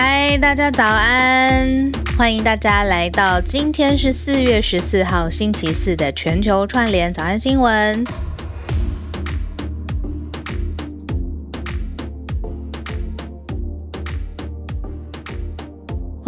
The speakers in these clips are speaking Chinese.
嗨，大家早安！欢迎大家来到今天是四月十四号星期四的全球串联早安新闻。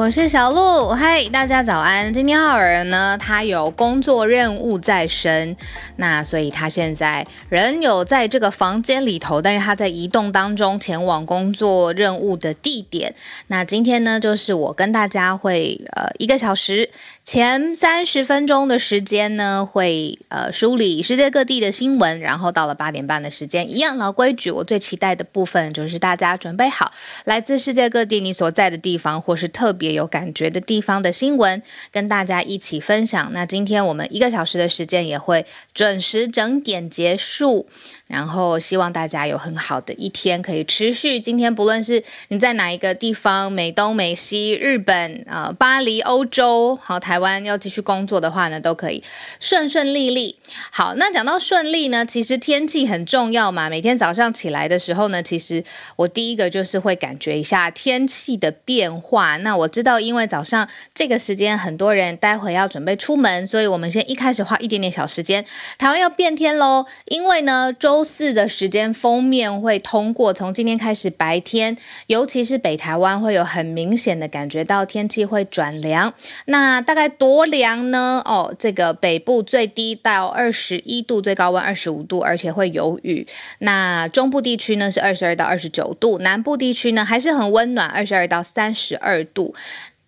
我是小鹿，嗨，大家早安。今天浩尔呢，他有工作任务在身，那所以他现在人有在这个房间里头，但是他在移动当中前往工作任务的地点。那今天呢，就是我跟大家会呃一个小时。前三十分钟的时间呢，会呃梳理世界各地的新闻，然后到了八点半的时间，一样老规矩，我最期待的部分就是大家准备好来自世界各地你所在的地方或是特别有感觉的地方的新闻，跟大家一起分享。那今天我们一个小时的时间也会准时整点结束，然后希望大家有很好的一天可以持续。今天不论是你在哪一个地方，美东、美西、日本啊、呃、巴黎、欧洲，好台。湾要继续工作的话呢，都可以顺顺利利。好，那讲到顺利呢，其实天气很重要嘛。每天早上起来的时候呢，其实我第一个就是会感觉一下天气的变化。那我知道，因为早上这个时间很多人待会要准备出门，所以我们先一开始花一点点小时间。台湾要变天喽，因为呢，周周四的时间封面会通过，从今天开始白天，尤其是北台湾会有很明显的感觉到天气会转凉。那大概。多凉呢？哦，这个北部最低到二十一度，最高温二十五度，而且会有雨。那中部地区呢是二十二到二十九度，南部地区呢还是很温暖，二十二到三十二度。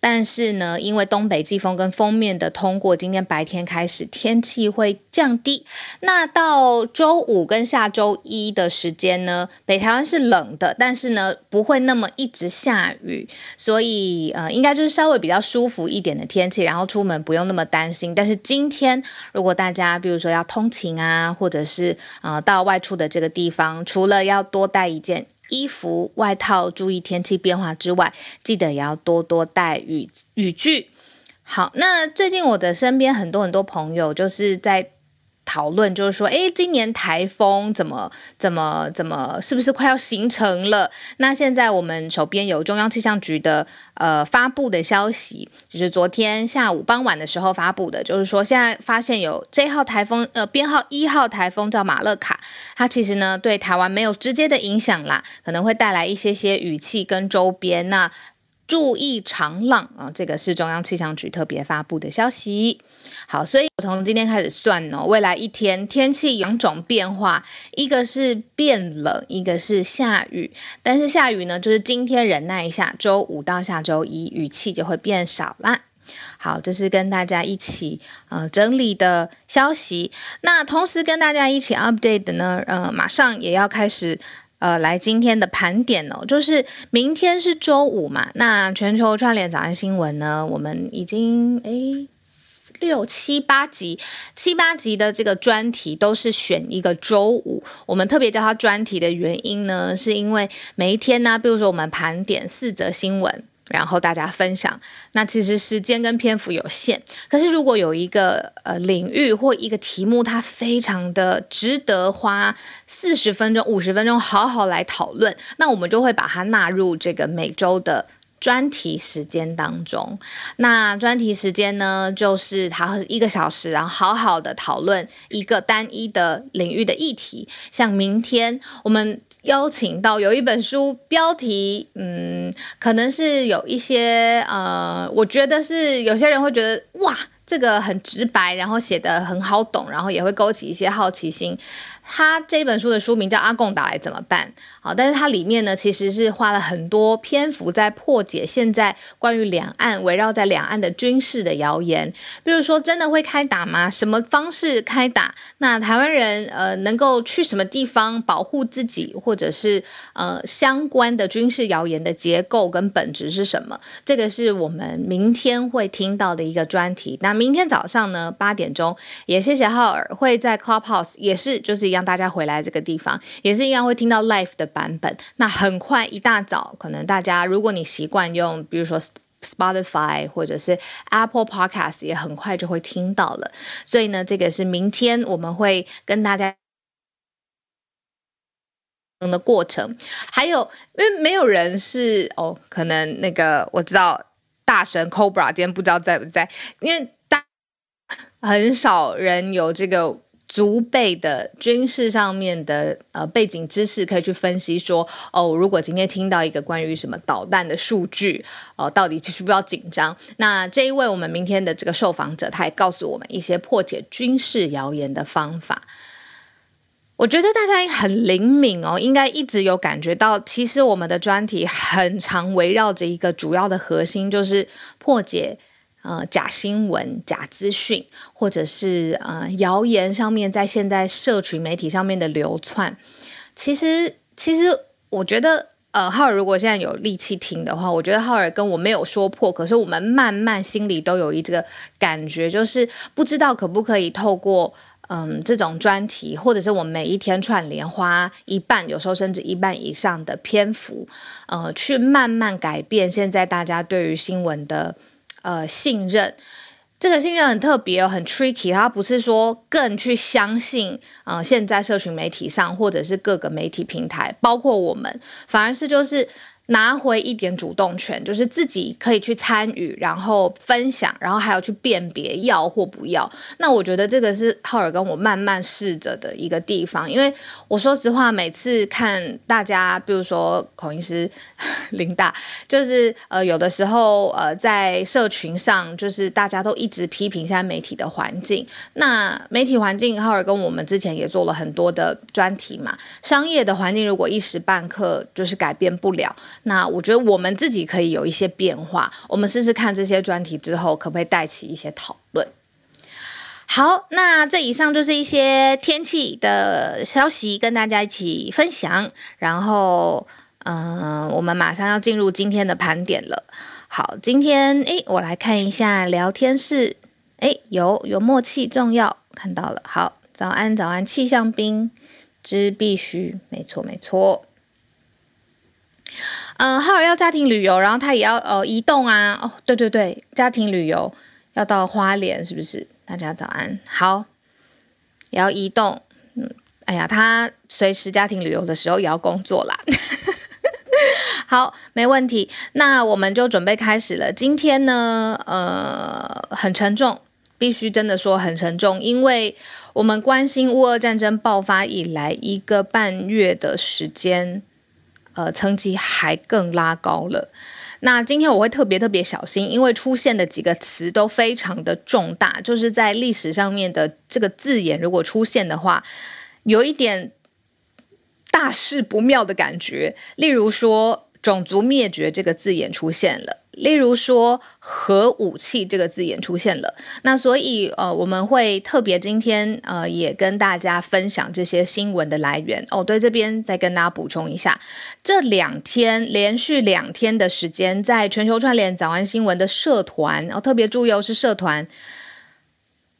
但是呢，因为东北季风跟锋面的通过，今天白天开始天气会降低。那到周五跟下周一的时间呢，北台湾是冷的，但是呢不会那么一直下雨，所以呃应该就是稍微比较舒服一点的天气，然后出门不用那么担心。但是今天如果大家比如说要通勤啊，或者是呃到外出的这个地方，除了要多带一件。衣服、外套，注意天气变化之外，记得也要多多带雨雨具。好，那最近我的身边很多很多朋友就是在。讨论就是说，诶，今年台风怎么怎么怎么，是不是快要形成了？那现在我们手边有中央气象局的呃发布的消息，就是昨天下午傍晚的时候发布的，就是说现在发现有这号台风，呃，编号一号台风叫马勒卡，它其实呢对台湾没有直接的影响啦，可能会带来一些些雨气跟周边那。注意长浪啊！这个是中央气象局特别发布的消息。好，所以我从今天开始算哦，未来一天天气两种变化，一个是变冷，一个是下雨。但是下雨呢，就是今天忍耐一下，周五到下周一雨气就会变少啦。好，这是跟大家一起呃整理的消息。那同时跟大家一起 update 的呢，呃，马上也要开始。呃，来今天的盘点哦，就是明天是周五嘛，那全球串联早安新闻呢，我们已经诶六七八集，七八集的这个专题都是选一个周五，我们特别叫它专题的原因呢，是因为每一天呢，比如说我们盘点四则新闻。然后大家分享，那其实时间跟篇幅有限，可是如果有一个呃领域或一个题目，它非常的值得花四十分钟、五十分钟好好来讨论，那我们就会把它纳入这个每周的专题时间当中。那专题时间呢，就是它会一个小时，然后好好的讨论一个单一的领域的议题。像明天我们。邀请到有一本书，标题，嗯，可能是有一些，呃，我觉得是有些人会觉得，哇，这个很直白，然后写得很好懂，然后也会勾起一些好奇心。他这本书的书名叫《阿贡打来怎么办》好，但是它里面呢，其实是花了很多篇幅在破解现在关于两岸围绕在两岸的军事的谣言，比如说真的会开打吗？什么方式开打？那台湾人呃能够去什么地方保护自己，或者是呃相关的军事谣言的结构跟本质是什么？这个是我们明天会听到的一个专题。那明天早上呢八点钟，也谢谢浩尔会在 Clubhouse 也是就是。让大家回来这个地方也是一样会听到 live 的版本。那很快一大早，可能大家如果你习惯用，比如说 Spotify 或者是 Apple Podcast，也很快就会听到了。所以呢，这个是明天我们会跟大家的过程，还有因为没有人是哦，可能那个我知道大神 Cobra 今天不知道在不在，因为大很少人有这个足备的军事上面的呃背景知识可以去分析说哦，如果今天听到一个关于什么导弹的数据哦，到底需不需要紧张？那这一位我们明天的这个受访者，他也告诉我们一些破解军事谣言的方法。我觉得大家很灵敏哦，应该一直有感觉到，其实我们的专题很常围绕着一个主要的核心，就是破解呃假新闻、假资讯，或者是呃谣言上面在现在社群媒体上面的流窜。其实，其实我觉得，呃，浩尔如果现在有力气听的话，我觉得浩尔跟我没有说破，可是我们慢慢心里都有一这个感觉，就是不知道可不可以透过。嗯，这种专题，或者是我每一天串联花一半，有时候甚至一半以上的篇幅，呃，去慢慢改变现在大家对于新闻的呃信任。这个信任很特别哦，很 tricky，它不是说更去相信，啊，现在社群媒体上或者是各个媒体平台，包括我们，反而是就是。拿回一点主动权，就是自己可以去参与，然后分享，然后还有去辨别要或不要。那我觉得这个是浩尔跟我慢慢试着的一个地方。因为我说实话，每次看大家，比如说孔医师、林大，就是呃有的时候呃在社群上，就是大家都一直批评现在媒体的环境。那媒体环境，浩尔跟我们之前也做了很多的专题嘛。商业的环境如果一时半刻就是改变不了。那我觉得我们自己可以有一些变化，我们试试看这些专题之后可不可以带起一些讨论。好，那这以上就是一些天气的消息跟大家一起分享，然后嗯、我们马上要进入今天的盘点了。好，今天诶，我来看一下聊天室，诶，有有默契重要看到了，好，早安早安，气象兵之必须，没错没错。嗯，浩尔要家庭旅游，然后他也要呃移动啊。哦，对对对，家庭旅游要到花莲，是不是？大家早安，好，也要移动。嗯，哎呀，他随时家庭旅游的时候也要工作啦。好，没问题。那我们就准备开始了。今天呢，呃，很沉重，必须真的说很沉重，因为我们关心乌俄战争爆发以来一个半月的时间。呃，层级还更拉高了。那今天我会特别特别小心，因为出现的几个词都非常的重大，就是在历史上面的这个字眼，如果出现的话，有一点大事不妙的感觉。例如说，种族灭绝这个字眼出现了。例如说，核武器这个字眼出现了，那所以呃，我们会特别今天呃，也跟大家分享这些新闻的来源哦。对，这边再跟大家补充一下，这两天连续两天的时间，在全球串联早安新闻的社团，哦，特别注意哦，是社团。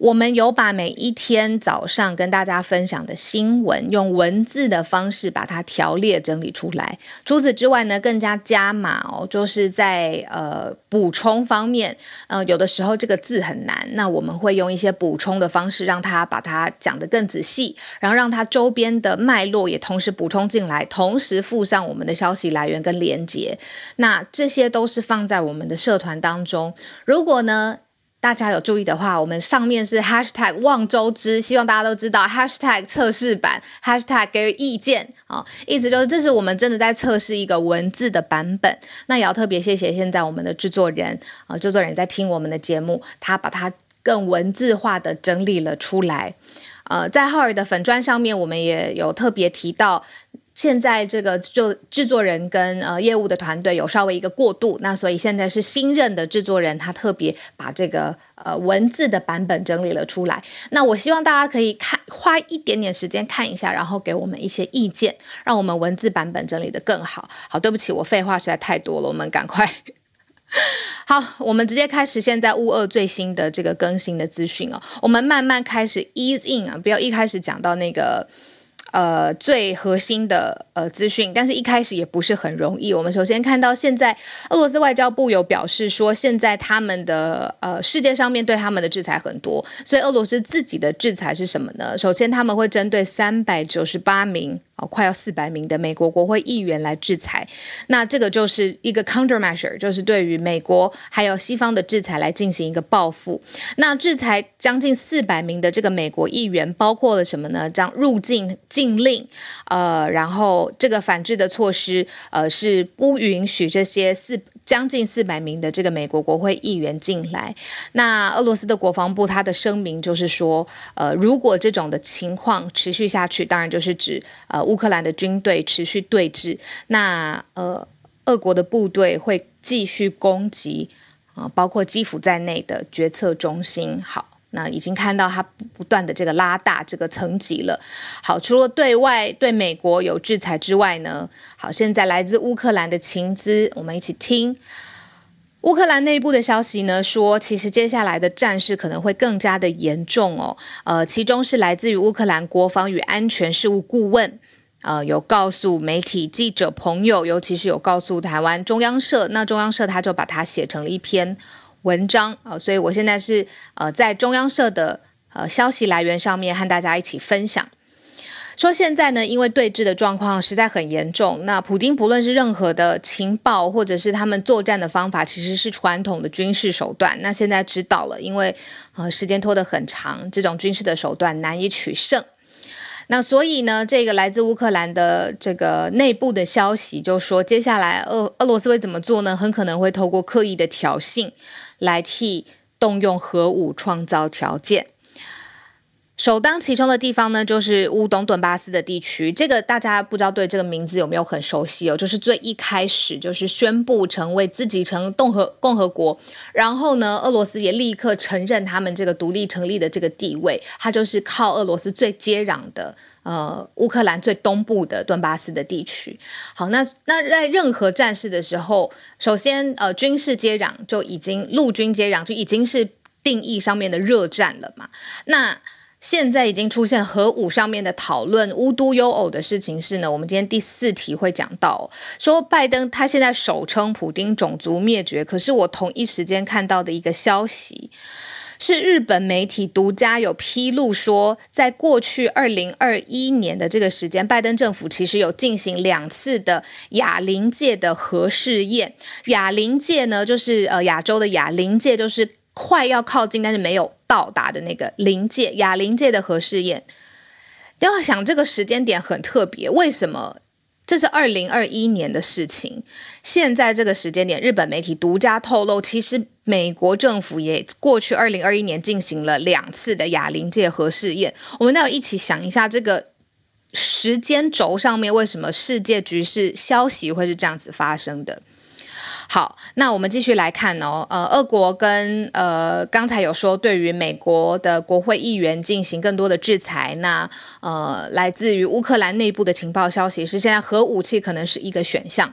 我们有把每一天早上跟大家分享的新闻，用文字的方式把它条列整理出来。除此之外呢，更加加码哦，就是在呃补充方面，呃有的时候这个字很难，那我们会用一些补充的方式，让它把它讲得更仔细，然后让它周边的脉络也同时补充进来，同时附上我们的消息来源跟连结。那这些都是放在我们的社团当中。如果呢，大家有注意的话，我们上面是 hashtag 望周知，希望大家都知道 hashtag 测试版 hashtag 给意见啊、意思就是这是我们真的在测试一个文字的版本。那也要特别谢谢现在我们的制作人啊，制作人在听我们的节目，他把它更文字化的整理了出来。呃，在浩尔的粉砖上面，我们也有特别提到。现在这个就制作人跟呃业务的团队有稍微一个过渡，那所以现在是新任的制作人，他特别把这个呃文字的版本整理了出来。那我希望大家可以看，花一点点时间看一下，然后给我们一些意见，让我们文字版本整理得更好。好，对不起，我废话实在太多了，我们赶快。好，我们直接开始现在乌二最新的这个更新的资讯哦，我们慢慢开始 ease in 啊，不要一开始讲到那个。呃，最核心的呃资讯，但是一开始也不是很容易。我们首先看到，现在俄罗斯外交部有表示说，现在他们的呃世界上面对他们的制裁很多，所以俄罗斯自己的制裁是什么呢？首先他们会针对三百九十八名快要四百名的美国国会议员来制裁。那这个就是一个 countermeasure，就是对于美国还有西方的制裁来进行一个报复。那制裁将近四百名的这个美国议员，包括了什么呢？将入境禁令，呃，然后这个反制的措施，呃，是不允许这些四将近四百名的这个美国国会议员进来。那俄罗斯的国防部他的声明就是说，呃，如果这种的情况持续下去，当然就是指呃乌克兰的军队持续对峙，那呃俄国的部队会继续攻击啊、包括基辅在内的决策中心。好。那已经看到它不断的这个拉大这个层级了。好，除了对外对美国有制裁之外呢，好，现在来自乌克兰的情资，我们一起听。乌克兰内部的消息呢，说其实接下来的战事可能会更加的严重哦。呃，其中是来自于乌克兰国防与安全事务顾问，呃，有告诉媒体记者朋友，尤其是有告诉台湾中央社，那中央社他就把它写成了一篇。文章啊，所以我现在是呃在中央社的呃消息来源上面和大家一起分享，说现在呢，因为对峙的状况实在很严重，那普京不论是任何的情报或者是他们作战的方法，其实是传统的军事手段，那现在知道了，因为呃时间拖得很长，这种军事的手段难以取胜。那所以呢，这个来自乌克兰的这个内部的消息就说，接下来俄俄罗斯会怎么做呢？很可能会透过刻意的挑衅来替动用核武创造条件。首当其冲的地方呢，就是乌东顿巴斯的地区。这个大家不知道对这个名字有没有很熟悉哦？就是最一开始就是宣布成为自己成共和共和国，然后呢，俄罗斯也立刻承认他们这个独立成立的这个地位。它就是靠俄罗斯最接壤的呃乌克兰最东部的顿巴斯的地区。好，那那在任何战事的时候，首先呃军事接壤就已经陆军接壤就已经是定义上面的热战了嘛？那现在已经出现核武上面的讨论，无独有偶的事情是呢，我们今天第四题会讲到，说拜登他现在首称普丁种族灭绝，可是我同一时间看到的一个消息，是日本媒体独家有披露说，在过去二零二一年的这个时间，拜登政府其实有进行两次的亚临界的核试验，亚临界呢就是呃亚洲的亚临界就是。快要靠近，但是没有到达的那个临界亚临界的核试验，要想这个时间点很特别，为什么？这是二零二一年的事情。现在这个时间点，日本媒体独家透露，其实美国政府也过去二零二一年进行了两次的亚临界核试验。我们要一起想一下，这个时间轴上面为什么世界局势消息会是这样子发生的？好，那我们继续来看哦。呃，俄国跟呃刚才有说，对于美国的国会议员进行更多的制裁。那呃，来自于乌克兰内部的情报消息是，现在核武器可能是一个选项。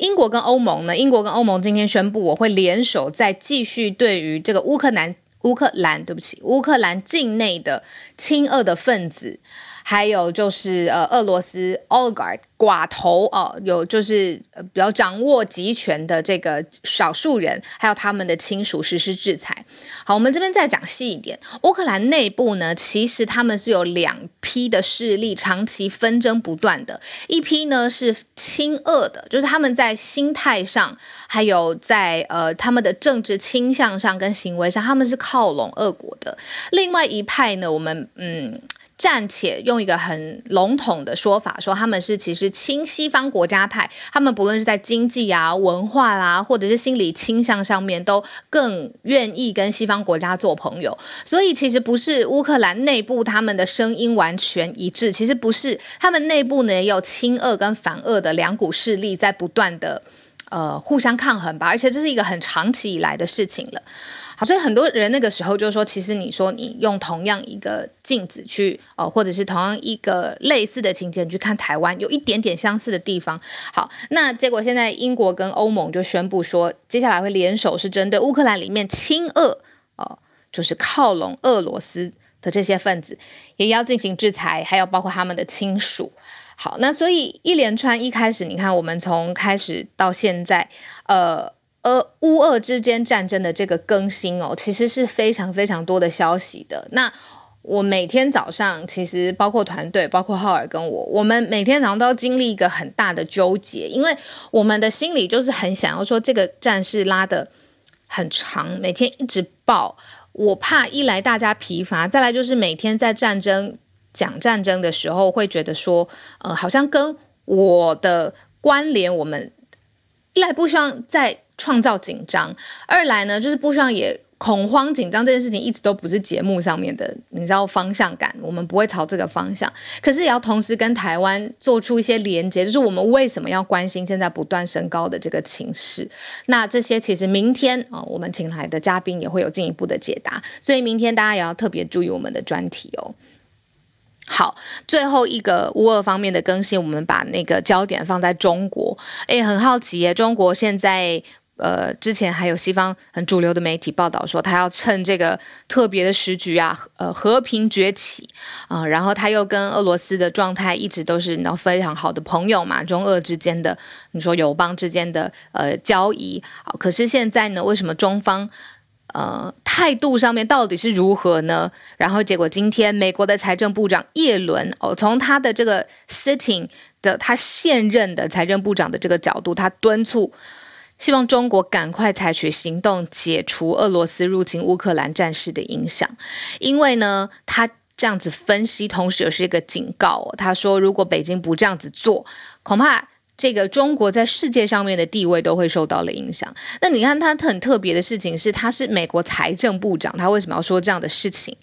英国跟欧盟呢？英国跟欧盟今天宣布，我会联手再继续对于这个乌克兰、乌克兰，对不起，乌克兰境内的亲俄的分子。还有就是呃，俄罗斯 oligarch 寡头哦，有就是比较掌握集权的这个少数人，还有他们的亲属实施制裁。好，我们这边再讲细一点，乌克兰内部呢，其实他们是有两批的势力，长期纷争不断的。一批呢是亲俄的，就是他们在心态上，还有在呃他们的政治倾向上跟行为上，他们是靠拢俄国的。另外一派呢，我们嗯。暂且用一个很笼统的说法说，他们是其实亲西方国家派，他们不论是在经济啊、文化啦、啊，或者是心理倾向上面，都更愿意跟西方国家做朋友。所以其实不是乌克兰内部他们的声音完全一致，其实不是，他们内部呢也有亲俄跟反俄的两股势力在不断的呃互相抗衡吧，而且这是一个很长期以来的事情了。好所以很多人那个时候就说，其实你说你用同样一个镜子去，哦，或者是同样一个类似的情节去看台湾，有一点点相似的地方。好，那结果现在英国跟欧盟就宣布说，接下来会联手是针对乌克兰里面亲俄，哦，就是靠拢俄罗斯的这些分子，也要进行制裁，还有包括他们的亲属。好，那所以一连串一开始，你看我们从开始到现在，呃。而乌俄之间战争的这个更新哦，其实是非常非常多的消息的。那我每天早上其实包括团队，包括浩尔跟我，我们每天早上都要经历一个很大的纠结，因为我们的心里就是很想要说这个战事拉得很长，每天一直报，我怕一来大家疲乏，再来就是每天在战争讲战争的时候会觉得说，呃，好像跟我的关联，我们一来不希望再创造紧张，二来呢就是不希望也。恐慌紧张这件事情一直都不是节目上面的，你知道方向感，我们不会朝这个方向。可是也要同时跟台湾做出一些连接，就是我们为什么要关心现在不断升高的这个情势？那这些其实明天啊、我们请来的嘉宾也会有进一步的解答，所以明天大家也要特别注意我们的专题哦。好，最后一个乌俄方面的更新，我们把那个焦点放在中国。诶，很好奇耶，中国现在。呃，之前还有西方很主流的媒体报道说，他要趁这个特别的时局啊，呃，和平崛起啊，然后他又跟俄罗斯的状态一直都是你知道非常好的朋友嘛，中俄之间的你说友邦之间的呃交易，好，可是现在呢，为什么中方呃态度上面到底是如何呢？然后结果今天美国的财政部长耶伦哦，从他的这个 sitting 的他现任的财政部长的这个角度，他敦促。希望中国赶快采取行动，解除俄罗斯入侵乌克兰战事的影响。因为呢，他这样子分析，同时也是一个警告。他说，如果北京不这样子做，恐怕。这个中国在世界上面的地位都会受到了影响。那你看他很特别的事情是，他是美国财政部长，他为什么要说这样的事情？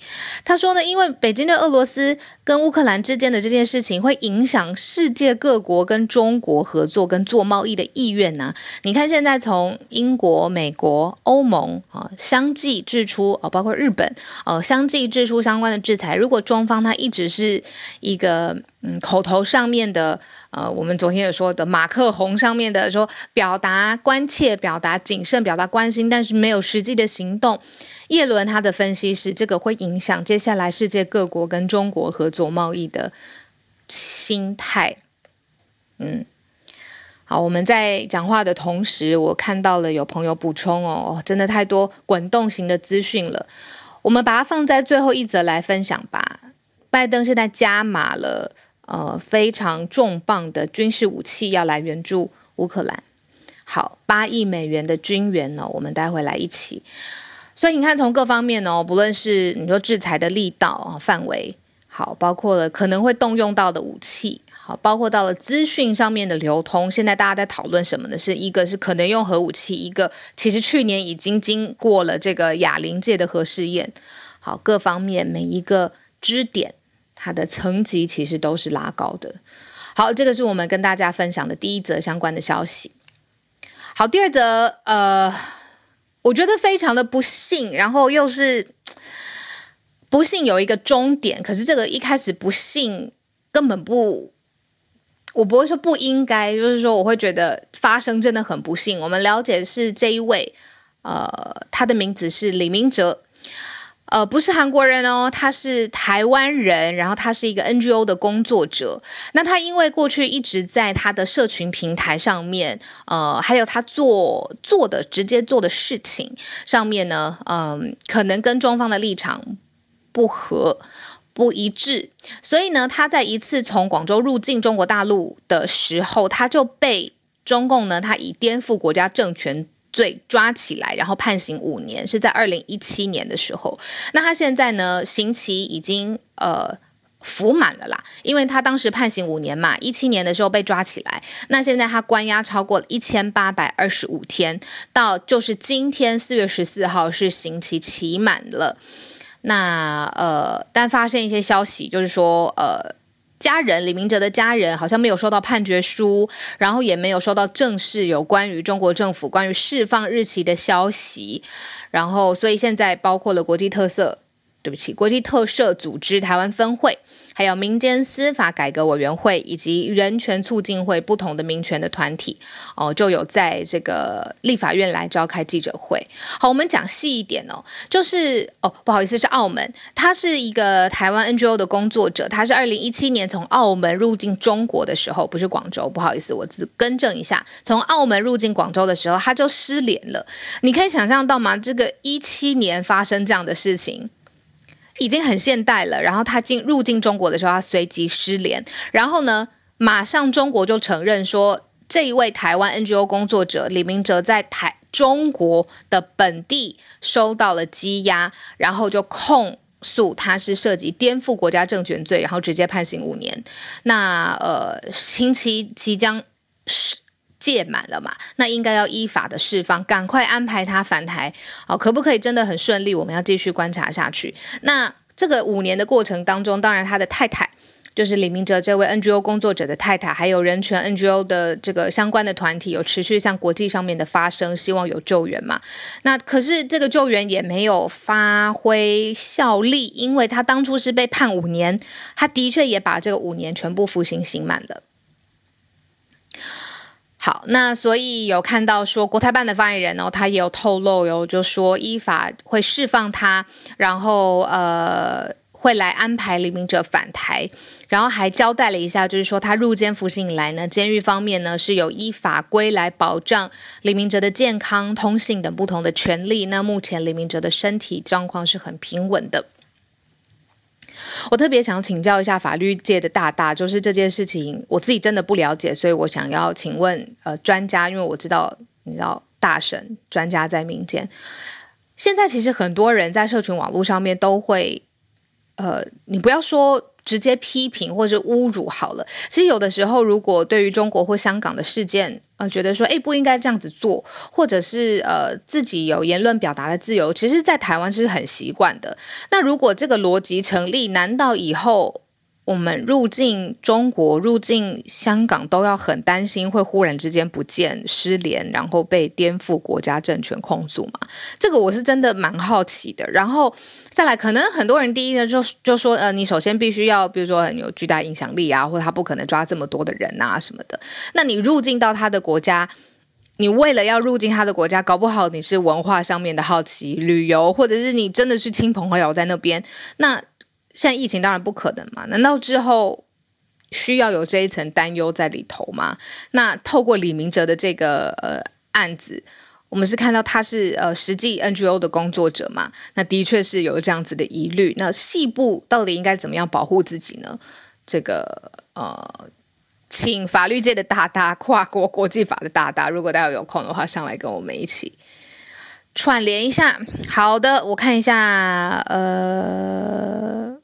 他说呢，因为北京对俄罗斯跟乌克兰之间的这件事情会影响世界各国跟中国合作跟做贸易的意愿呐。你看现在从英国、美国、欧盟啊相继祭出啊，包括日本呃相继祭出相关的制裁。如果中方他一直是一个。嗯，口头上面的，呃，我们昨天也说的马克宏上面的说表达关切、表达谨慎、表达关心，但是没有实际的行动。叶伦他的分析是，这个会影响接下来世界各国跟中国合作贸易的心态。嗯，好，我们在讲话的同时，我看到了有朋友补充哦，真的太多滚动型的资讯了，我们把它放在最后一则来分享吧。拜登现在加码了。呃，非常重磅的军事武器要来援助乌克兰。好，八亿美元的军援呢，我们待会来一起。所以你看，从各方面呢，不论是你说制裁的力道啊、范围，好，包括了可能会动用到的武器，好，包括到了资讯上面的流通。现在大家在讨论什么呢？是一个是可能用核武器，一个其实去年已经经过了这个哑铃界的核试验。好，各方面每一个支点。它的层级其实都是拉高的。好，这个是我们跟大家分享的第一则相关的消息。好，第二则，呃，我觉得非常的不幸，然后又是不幸有一个终点。可是这个一开始不幸根本不，我不会说不应该，就是说我会觉得发生真的很不幸。我们了解是这一位，呃，他的名字是李明哲。呃，不是韩国人哦，他是台湾人，然后他是一个 NGO 的工作者。那他因为过去一直在他的社群平台上面，呃，还有他做做的直接做的事情上面呢，嗯、可能跟中方的立场不合、不一致，所以呢，他在一次从广州入境中国大陆的时候，他就被中共呢，他以颠覆国家政权。罪抓起来，然后判刑五年，是在二零一七年的时候。那他现在呢，刑期已经呃服满了啦，因为他当时判刑五年嘛，一七年的时候被抓起来。那现在他关押超过一千八百二十五天，到就是今天四月十四号是刑期期满了。那呃，但发现一些消息，就是说呃。家人李明哲的家人好像没有收到判决书，然后也没有收到正式有关于中国政府关于释放日期的消息，然后所以现在包括了国际特色，对不起，国际特赦组织台湾分会。还有民间司法改革委员会以及人权促进会不同的民权的团体哦，就有在这个立法院来召开记者会。好，我们讲细一点哦，就是哦，不好意思，是澳门，他是一个台湾 NGO 的工作者，他是二零一七年从澳门入境中国的时候，不是广州，不好意思，我自更正一下，从澳门入境广州的时候，他就失联了。你可以想象到吗？这个一七年发生这样的事情。已经很现代了。然后他进入境中国的时候，他随即失联。然后呢，马上中国就承认说，这一位台湾 NGO 工作者李明哲在台中国的本地收到了羁押，然后就控诉他是涉及颠覆国家政权罪，然后直接判刑五年。那呃，刑期即将是。届满了嘛？那应该要依法的释放，赶快安排他返台哦。可不可以真的很顺利？我们要继续观察下去。那这个五年的过程当中，当然他的太太就是李明哲这位 NGO 工作者的太太，还有人权 NGO 的这个相关的团体有持续向国际上面的发声，希望有救援嘛。那可是这个救援也没有发挥效力，因为他当初是被判五年，他的确也把这个五年全部服刑刑满了。好，那所以有看到说国台办的发言人哦，他也有透露有，就说依法会释放他，然后呃会来安排李明哲返台，然后还交代了一下，就是说他入监服刑以来呢，监狱方面呢是有依法规来保障李明哲的健康、通信等不同的权利。那目前李明哲的身体状况是很平稳的。我特别想请教一下法律界的大大，就是这件事情我自己真的不了解，所以我想要请问呃专家，因为我知道你知道大神专家在民间，现在其实很多人在社群网络上面都会呃，你不要说。直接批评或者侮辱好了。其实有的时候，如果对于中国或香港的事件，呃，觉得说，诶，不应该这样子做，或者是呃，自己有言论表达的自由，其实，在台湾是很习惯的。那如果这个逻辑成立，难道以后？我们入境中国、入境香港都要很担心会忽然之间不见、失联，然后被颠覆国家政权控诉嘛？这个我是真的蛮好奇的。然后再来，可能很多人第一呢就就说，呃，你首先必须要，比如说很有巨大影响力啊，或者他不可能抓这么多的人啊什么的。那你入境到他的国家，你为了要入境他的国家，搞不好你是文化上面的好奇、旅游，或者是你真的是亲朋好友在那边，那。现在疫情当然不可能嘛，难道之后需要有这一层担忧在里头吗？那透过李明哲的这个呃案子，我们是看到他是呃实际 NGO 的工作者嘛，那的确是有这样子的疑虑。那细部到底应该怎么样保护自己呢？这个呃，请法律界的大大、跨国国际法的大大，如果大家有空的话，上来跟我们一起串联一下。好的，我看一下，呃。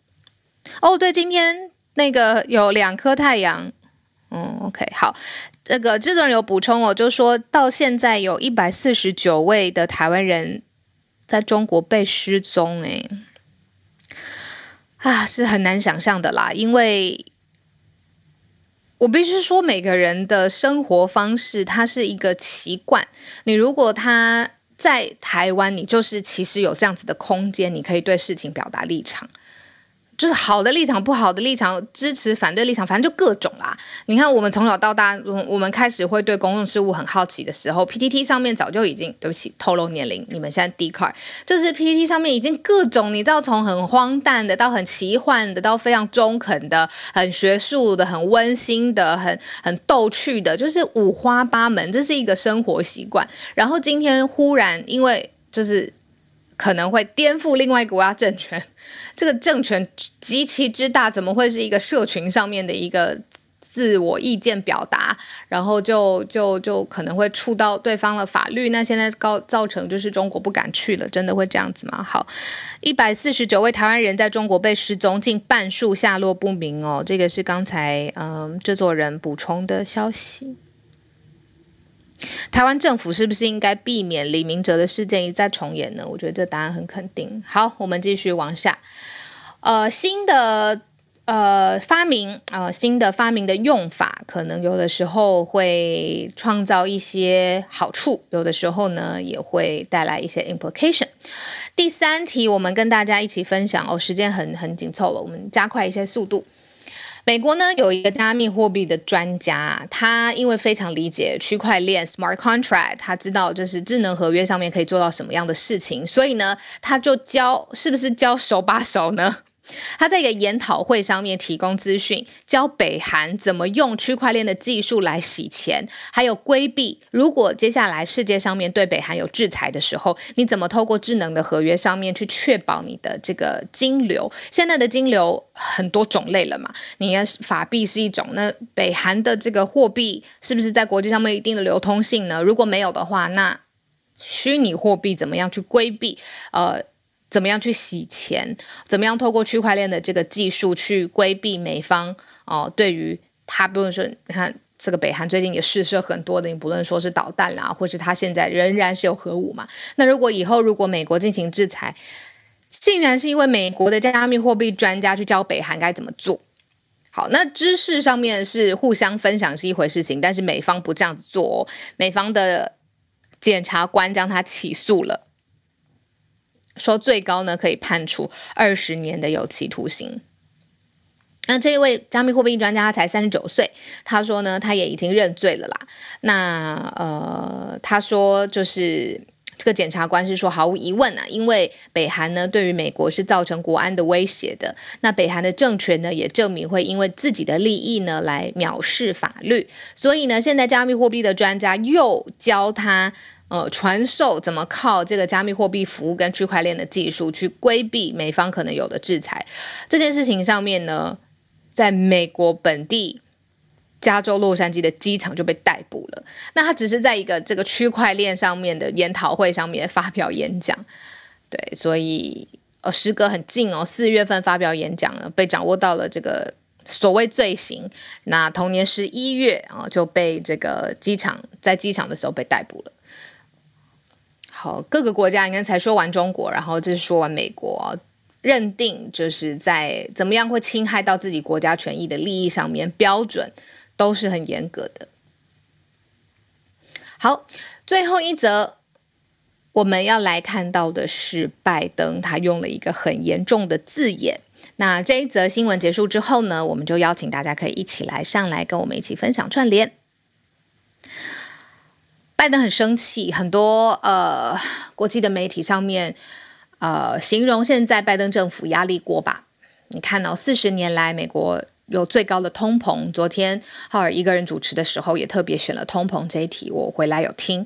哦，对，今天那个有两颗太阳，嗯，OK，好，这个制作人有补充，哦就说到现在有一百四十九位的台湾人在中国被失踪，哎，啊，是很难想象的啦，因为我必须说，每个人的生活方式，它是一个习惯，你如果他在台湾，你就是其实有这样子的空间，你可以对事情表达立场。就是好的立场，不好的立场，支持反对立场，反正就各种啦。你看，我们从小到大，我们开始会对公共事务很好奇的时候，PTT 上面早就已经，对不起，透露年龄，你们现在 d car 就是 PTT 上面已经各种，你知道，从很荒诞的到很奇幻的，到非常中肯的、很学术的、很温馨的、很很逗趣的，就是五花八门，这是一个生活习惯。然后今天忽然因为就是。可能会颠覆另外一个国家政权，这个政权极其之大，怎么会是一个社群上面的一个自我意见表达？然后就就就可能会触到对方的法律。那现在告造成就是中国不敢去了，真的会这样子吗？好，一百四十九位台湾人在中国被失踪，近半数下落不明哦。这个是刚才嗯制作人补充的消息。台湾政府是不是应该避免李明哲的事件一再重演呢？我觉得这答案很肯定。好，我们继续往下。呃，新的呃发明，呃新的发明的用法，可能有的时候会创造一些好处，有的时候呢也会带来一些 implication。第三题，我们跟大家一起分享哦，时间很很紧凑了，我们加快一些速度。美国呢有一个加密货币的专家，他因为非常理解区块链 （smart contract），他知道就是智能合约上面可以做到什么样的事情，所以呢，他就教，是不是教手把手呢？他在一个研讨会上面提供资讯，教北韩怎么用区块链的技术来洗钱，还有规避。如果接下来世界上面对北韩有制裁的时候，你怎么透过智能的合约上面去确保你的这个金流？现在的金流很多种类了嘛，你要法币是一种，那北韩的这个货币是不是在国际上面一定的流通性呢？如果没有的话，那虚拟货币怎么样去规避？呃。怎么样去洗钱？怎么样透过区块链的这个技术去规避美方哦？对于他，不论说你看这个北韩最近也试射很多的，你不论说是导弹啦，或是他现在仍然是有核武嘛？那如果以后如果美国进行制裁，竟然是因为美国的加密货币专家去教北韩该怎么做？好，那知识上面是互相分享是一回事情，但是美方不这样子做哦，美方的检察官将他起诉了。说最高呢可以判处二十年的有期徒刑。那这一位加密货币专家他才三十九岁，他说呢他也已经认罪了啦。那呃他说就是这个检察官是说毫无疑问啊，因为北韩呢对于美国是造成国安的威胁的。那北韩的政权呢也证明会因为自己的利益呢来藐视法律，所以呢现在加密货币的专家又教他。呃，传授怎么靠这个加密货币服务跟区块链的技术去规避美方可能有的制裁，这件事情上面呢，在美国本地加州洛杉矶的机场就被逮捕了。那他只是在一个这个区块链上面的研讨会上面发表演讲，对，所以呃，时隔很近哦，四月份发表演讲呢，被掌握到了这个所谓罪行。那同年十一月啊，就被这个机场在机场的时候被逮捕了。好，各个国家应该才说完中国，然后这是说完美国，认定就是在怎么样会侵害到自己国家权益的利益上面，标准都是很严格的。好，最后一则我们要来看到的是拜登，他用了一个很严重的字眼。那这一则新闻结束之后呢，我们就邀请大家可以一起来上来跟我们一起分享串联。拜登很生气，很多呃国际的媒体上面呃形容现在拜登政府压力锅吧。你看到四十年来美国有最高的通膨，昨天浩尔一个人主持的时候也特别选了通膨这一题，我回来有听。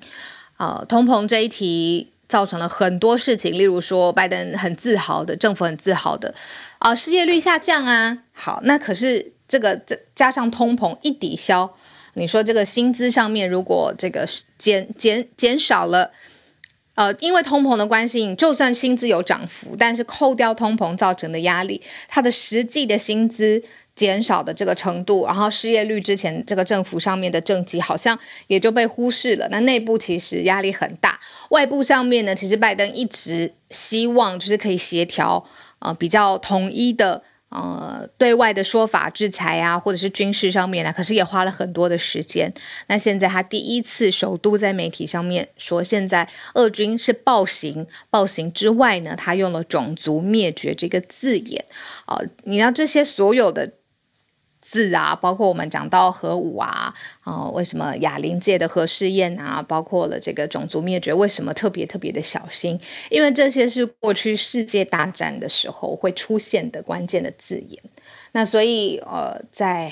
呃，通膨这一题造成了很多事情，例如说拜登很自豪的，政府很自豪的啊，失业率下降啊。好，那可是这个这加上通膨一抵消。你说这个薪资上面如果这个减减减少了，呃，因为通膨的关系，就算薪资有涨幅，但是扣掉通膨造成的压力，它的实际的薪资减少的这个程度，然后失业率之前这个政府上面的政绩好像也就被忽视了。那内部其实压力很大，外部上面呢，其实拜登一直希望就是可以协调，呃，比较统一的。呃，对外的说法，制裁啊，或者是军事上面呢，可是也花了很多的时间。那现在他第一次首都在媒体上面说，现在俄军是暴行，暴行之外呢，他用了种族灭绝这个字眼。啊、你要这些所有的。字啊，包括我们讲到核武啊，啊、为什么哑铃界的核试验啊，包括了这个种族灭绝，为什么特别特别的小心？因为这些是过去世界大战的时候会出现的关键的字眼。那所以，呃，在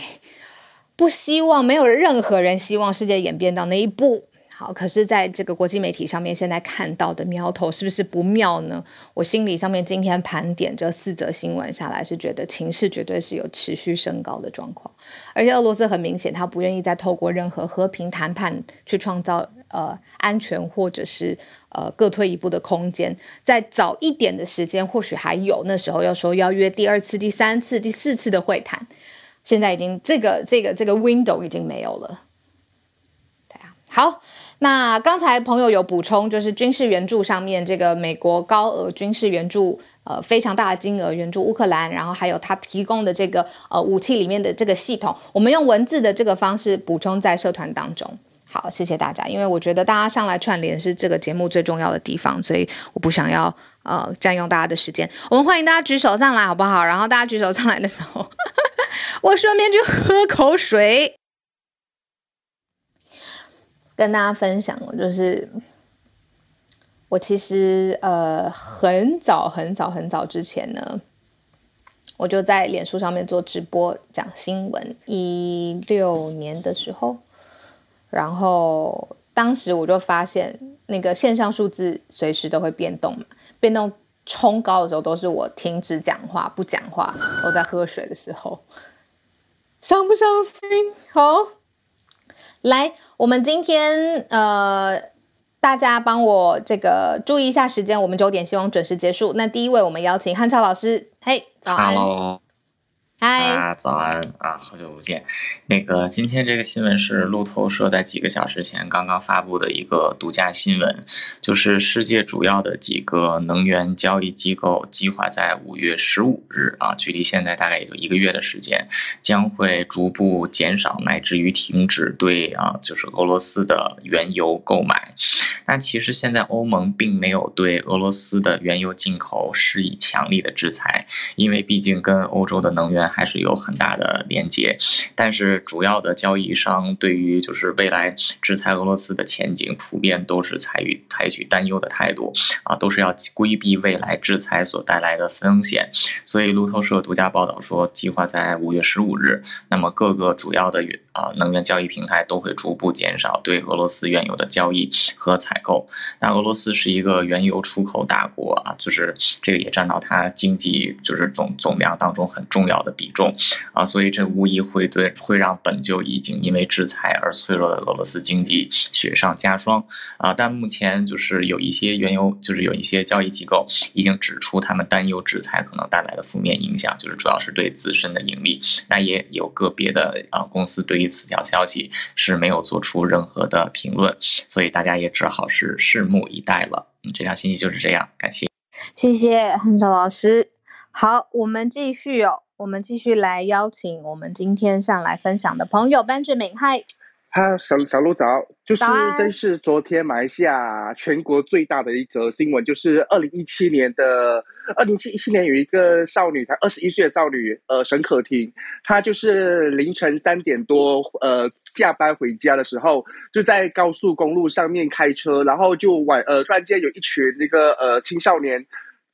不希望没有任何人希望世界演变到那一步。好，可是在这个国际媒体上面，现在看到的苗头是不是不妙呢？我心里上面今天盘点这四则新闻下来，是觉得情势绝对是有持续升高的状况。而且俄罗斯很明显，他不愿意再透过任何和平谈判去创造呃安全或者是呃各退一步的空间。在早一点的时间，或许还有，那时候要说要约第二次、第三次、第四次的会谈，现在已经这个这个这个 window 已经没有了。好。那刚才朋友有补充，就是军事援助上面，这个美国高额军事援助，呃，非常大的金额援助乌克兰，然后还有他提供的这个呃武器里面的这个系统，我们用文字的这个方式补充在社团当中。好，谢谢大家，因为我觉得大家上来串联是这个节目最重要的地方，所以我不想要呃占用大家的时间。我们欢迎大家举手上来，好不好？然后大家举手上来的时候，我顺便去喝口水。跟大家分享，就是我其实呃很早很早很早之前呢，我就在脸书上面做直播讲新闻，一六年的时候，然后当时我就发现那个线上数字随时都会变动嘛，变动冲高的时候都是我停止讲话不讲话，我在喝水的时候，伤不伤心？好，来，我们今天呃。大家帮我这个注意一下时间，我们九点希望准时结束。那第一位，我们邀请汉超老师。嘿，早安。嗨啊，早安啊，好久不见。那个今天这个新闻是路透社在几个小时前刚刚发布的一个独家新闻，就是世界主要的几个能源交易机构计划在五月十五日啊，距离现在大概也就一个月的时间，将会逐步减少乃至于停止对啊，就是俄罗斯的原油购买。那其实现在欧盟并没有对俄罗斯的原油进口施以强力的制裁，因为毕竟跟欧洲的能源。还是有很大的连接，但是主要的交易商对于就是未来制裁俄罗斯的前景，普遍都是采取采取担忧的态度啊，都是要规避未来制裁所带来的风险。所以路透社独家报道说，计划在五月十五日，那么各个主要的原啊能源交易平台都会逐步减少对俄罗斯原油的交易和采购。那俄罗斯是一个原油出口大国啊，就是这个也占到它经济就是总总量当中很重要的。比重啊，所以这无疑会对会让本就已经因为制裁而脆弱的俄罗斯经济雪上加霜啊。但目前就是有一些原油，就是有一些交易机构已经指出，他们担忧制裁可能带来的负面影响，就是主要是对自身的盈利。那也有个别的啊公司对于此条消息是没有做出任何的评论，所以大家也只好是拭目以待了。嗯，这条信息就是这样，感谢，谢谢汉超老师。好，我们继续哦。我们继续来邀请我们今天上来分享的朋友 Benjamin，嗨，哈，小小鹿早，就是真是昨天马来西亚全国最大的一则新闻，就是二零一七年的二零一七年有一个少女，她二十一岁的少女，呃，沈可婷，她就是凌晨三点多，呃，下班回家的时候，就在高速公路上面开车，然后就晚，呃，突然间有一群那个呃青少年。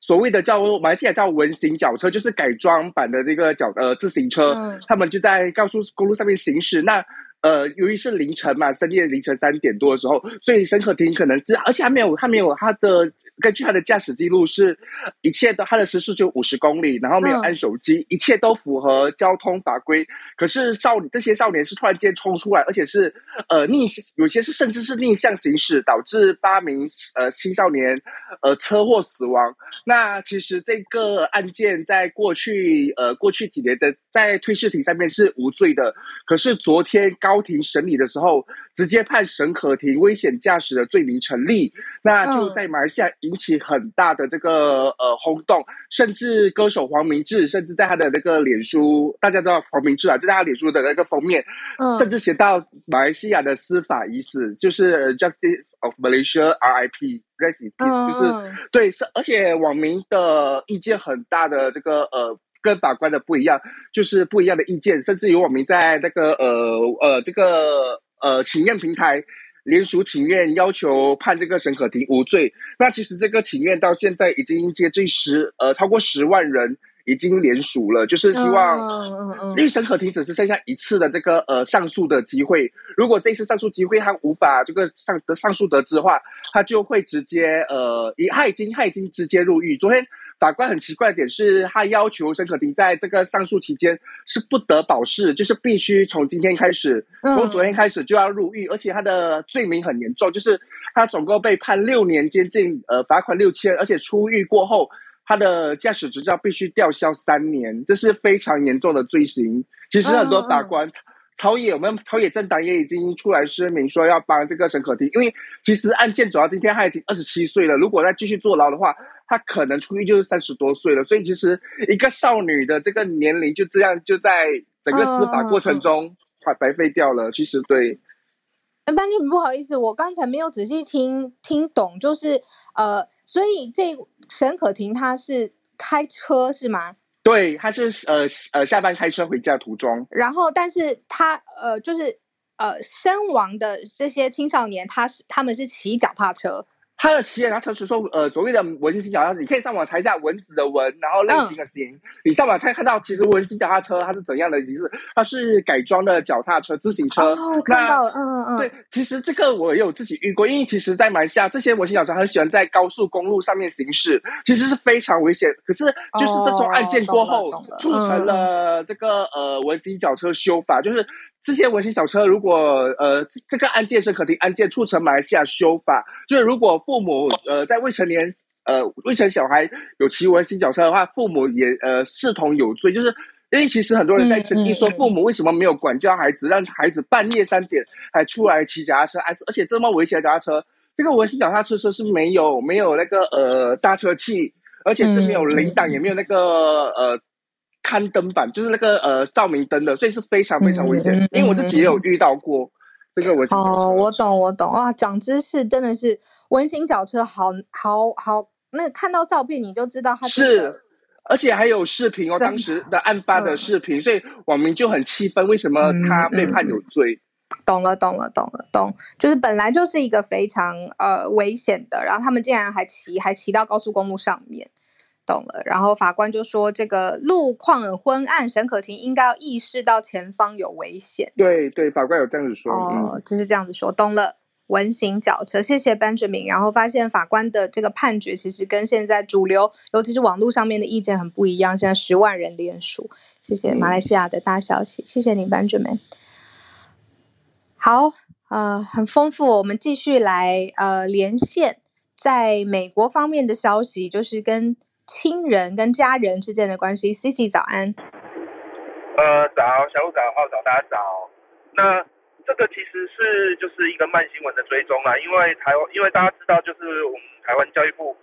所谓的叫马来西亚叫文型脚车，就是改装版的这个脚呃自行车，嗯，他们就在高速公路上面行驶。那呃，由于是凌晨嘛，深夜凌晨三点多的时候，所以沈可婷可能是，而且还没有，他没有他的根据他的驾驶记录是，一切都他的时速就五十公里，然后没有按手机，嗯，一切都符合交通法规。可是少这些少年是突然间冲出来，而且是呃逆，有些是甚至是逆向行驶，导致八名呃青少年呃车祸死亡。那其实这个案件在过去呃过去几年的在推事庭上面是无罪的，可是昨天高。庭审理的时候，直接判沈可婷危险驾驶的罪名成立，那就在马来西亚引起很大的这个呃轰动，甚至歌手黄明志，甚至在他的那个脸书，大家知道黄明志啊，就在他脸书的那个封面，甚至写到马来西亚的司法已死，就是 Justice of Malaysia R.I.P. Peace，就是对，是而且网民的意见很大的这个呃。跟法官的不一样，就是不一样的意见，甚至有网民在那个呃呃这个呃请愿平台联署请愿，要求判这个沈可婷无罪。那其实这个请愿到现在已经接近十呃超过十万人已经联署了，就是希望，因为沈可婷只是剩下一次的这个呃上诉的机会，如果这一次上诉机会他无法这个上得上诉得知的话，他就会直接呃已他已经他已经直接入狱。昨天。法官很奇怪的点是，他要求沈可婷在这个上诉期间是不得保释，就是必须从今天开始，从昨天开始就要入狱，而且他的罪名很严重，就是他总共被判六年监禁，呃，罚款六千，而且出狱过后，他的驾驶执照必须吊销三年，这是非常严重的罪行。其实很多法官。朝野，我们朝野政党也已经出来声明说要帮这个沈可婷，因为其实案件走到今天，他已经二十七岁了，如果再继续坐牢的话，他可能出狱就是三十多岁了。所以其实一个少女的这个年龄就这样就在整个司法过程中白白费掉了。其实对，那班主不好意思，我刚才没有仔细听听懂，就是呃，所以这沈可婷她是开车是吗？对，她是呃呃下班开车回家途中，然后但是她呃就是呃身亡的这些青少年，他是他们是骑脚踏车，他的骑脚踏车是说，呃，所谓的文型脚踏车，你可以上网查一下蚊子的蚊，然后类型的型。嗯、你上网才看到，其实文型脚踏车它是怎样的形式？它是改装的脚踏车、自行车。哦，看到，嗯嗯嗯。对，其实这个我也有自己遇过，因为其实，在马来西亚这些文型脚踏车很喜欢在高速公路上面行驶，其实是非常危险。可是，就是这种案件过后，哦、促成了这个呃文型脚车修法，就是。这些文型小车，如果呃这个案件是可定案件，促成马来西亚修法，就是如果父母呃在未成年呃未成小孩有骑文型小车的话，父母也呃视同有罪。就是因为其实很多人在争议说，父母为什么没有管教孩子，让孩子半夜三点还出来骑脚踏车，而且这么危险的脚踏车，这个文型脚踏车车是没有没有那个呃刹车器，而且是没有临挡，也没有那个呃。看灯板就是那个呃照明灯的，所以是非常非常危险。因为我自己也有遇到过这个文型。哦，我懂我懂啊，长知识真的是文型脚车好，好好好。那看到照片你就知道它是，而且还有视频哦，当时的案发的视频，嗯、所以网民就很气愤，为什么他被判有罪？懂了懂了懂了懂，就是本来就是一个非常呃危险的，然后他们竟然还骑还骑到高速公路上面。懂了，然后法官就说：“这个路况很昏暗，沈可婷应该要意识到前方有危险。”对对，法官有这样子说。哦，就是这样子说。懂了，文型脚车，谢谢 Benjamin。然后发现法官的这个判决其实跟现在主流，尤其是网络上面的意见很不一样。现在十万人联署，谢谢马来西亚的大消息，嗯、谢谢你，Benjamin。好，呃，很丰富，我们继续来呃连线在美国方面的消息，就是跟。亲人跟家人之间的关系，Cici 早安。呃，早，小鹿早，好早，大家早。那这个其实是就是一个慢新闻的追踪啊，因为台湾，因为大家知道，就是我们台湾教育部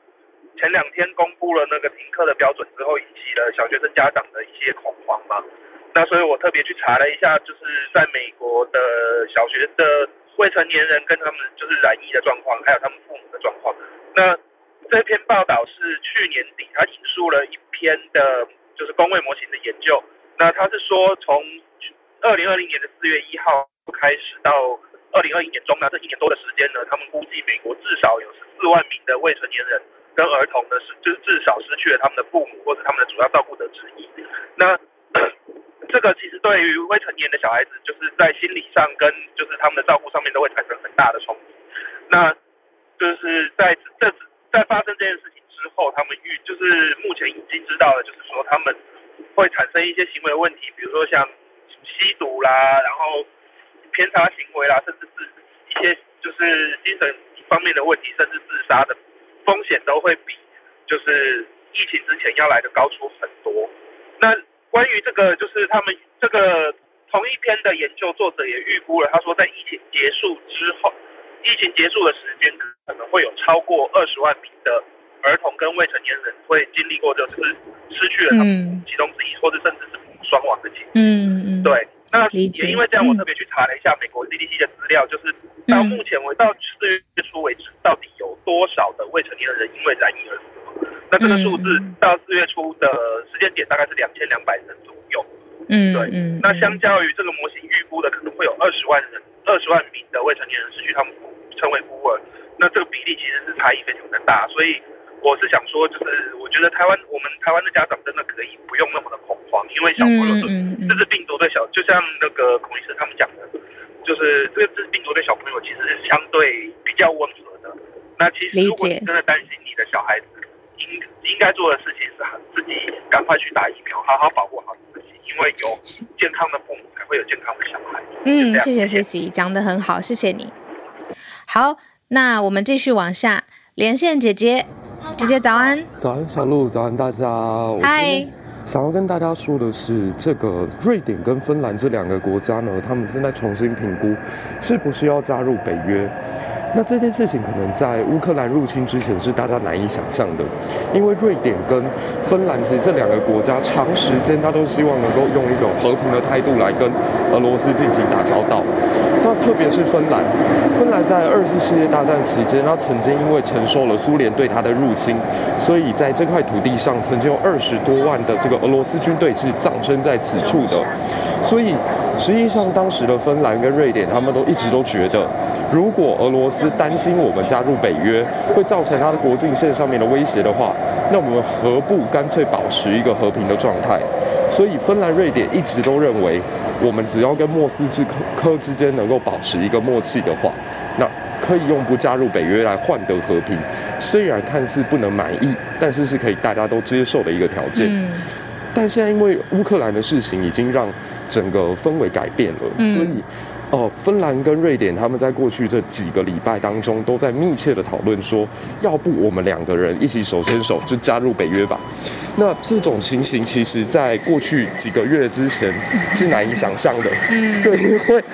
前两天公布了那个停课的标准之后，引起了小学生家长的一些恐慌嘛。那所以我特别去查了一下，就是在美国的小学的未成年人跟他们就是染疫的状况，还有他们父母的状况。那这篇报道是去年底，他引述了一篇的，就是工位模型的研究。那他是说，从二零二零年的四月一号开始到二零二一年中，那这一年多的时间呢，他们估计美国至少有十四万名的未成年人跟儿童呢，是就是至少失去了他们的父母或者他们的主要照顾者之一。那 这个其实对于未成年的小孩子，就是在心理上跟就是他们的照顾上面都会产生很大的冲击。那就是在这。在发生这件事情之后，他们预就是目前已经知道了，就是说他们会产生一些行为问题，比如说像吸毒啦，然后偏差行为啦，甚至是一些就是精神方面的问题，甚至自杀的风险都会比就是疫情之前要来的高出很多。那关于这个，就是他们这个同一篇的研究作者也预估了，他说在疫情结束之后。疫情结束的时间可能会有超过二十万名的儿童跟未成年人会经历过，就是失去了他们其中之一，或者甚至是双亡的情况。嗯嗯。对，那也因为这样，我特别去查了一下美国 CDC 的资料，就是到目前为到四月初为止，到底有多少的未成年人因为染疫而死亡？那这个数字到四月初的时间点大概是两千两百人左右。嗯，对。那相较于这个模型预估的，可能会有二十万人。二十万名的未成年人失去他们称为孤儿，那这个比例其实是差异非常的大，所以我是想说，就是我觉得台湾我们台湾的家长真的可以不用那么的恐慌，因为小朋友是这是病毒对小，就像那个孔医生他们讲的，就是这个这支病毒对小朋友其实是相对比较温和的。那其实如果你真的担心你的小孩子，应应该做的事情是自己赶快去打疫苗，好好保护好自己，因为有健康的父母才。会有健康。嗯，谢谢 Cici，讲得很好，谢谢你。好，那我们继续往下连线姐姐，姐姐早安。早安，小鹿，早安，大家。嗨。想要跟大家说的是，这个瑞典跟芬兰这两个国家呢，他们正在重新评估是不是要加入北约。那这件事情可能在乌克兰入侵之前是大家难以想象的，因为瑞典跟芬兰其实这两个国家长时间他都希望能够用一种和平的态度来跟俄罗斯进行打交道。那特别是芬兰，芬兰在二次世界大战期间，他曾经因为承受了苏联对他的入侵，所以在这块土地上曾经有二十多万的这个俄罗斯军队是葬身在此处的。所以实际上当时的芬兰跟瑞典，他们都一直都觉得。如果俄罗斯担心我们加入北约会造成它的国境线上面的威胁的话，那我们何不干脆保持一个和平的状态？所以芬兰、瑞典一直都认为，我们只要跟莫斯科之间能够保持一个默契的话，那可以用不加入北约来换得和平。虽然看似不能满意，但是是可以大家都接受的一个条件。嗯。但现在因为乌克兰的事情已经让整个氛围改变了，所以。哦，芬兰跟瑞典他们在过去这几个礼拜当中都在密切的讨论说，要不我们两个人一起手牵手就加入北约吧。那这种情形其实在过去几个月之前是难以想象的。嗯，对，因为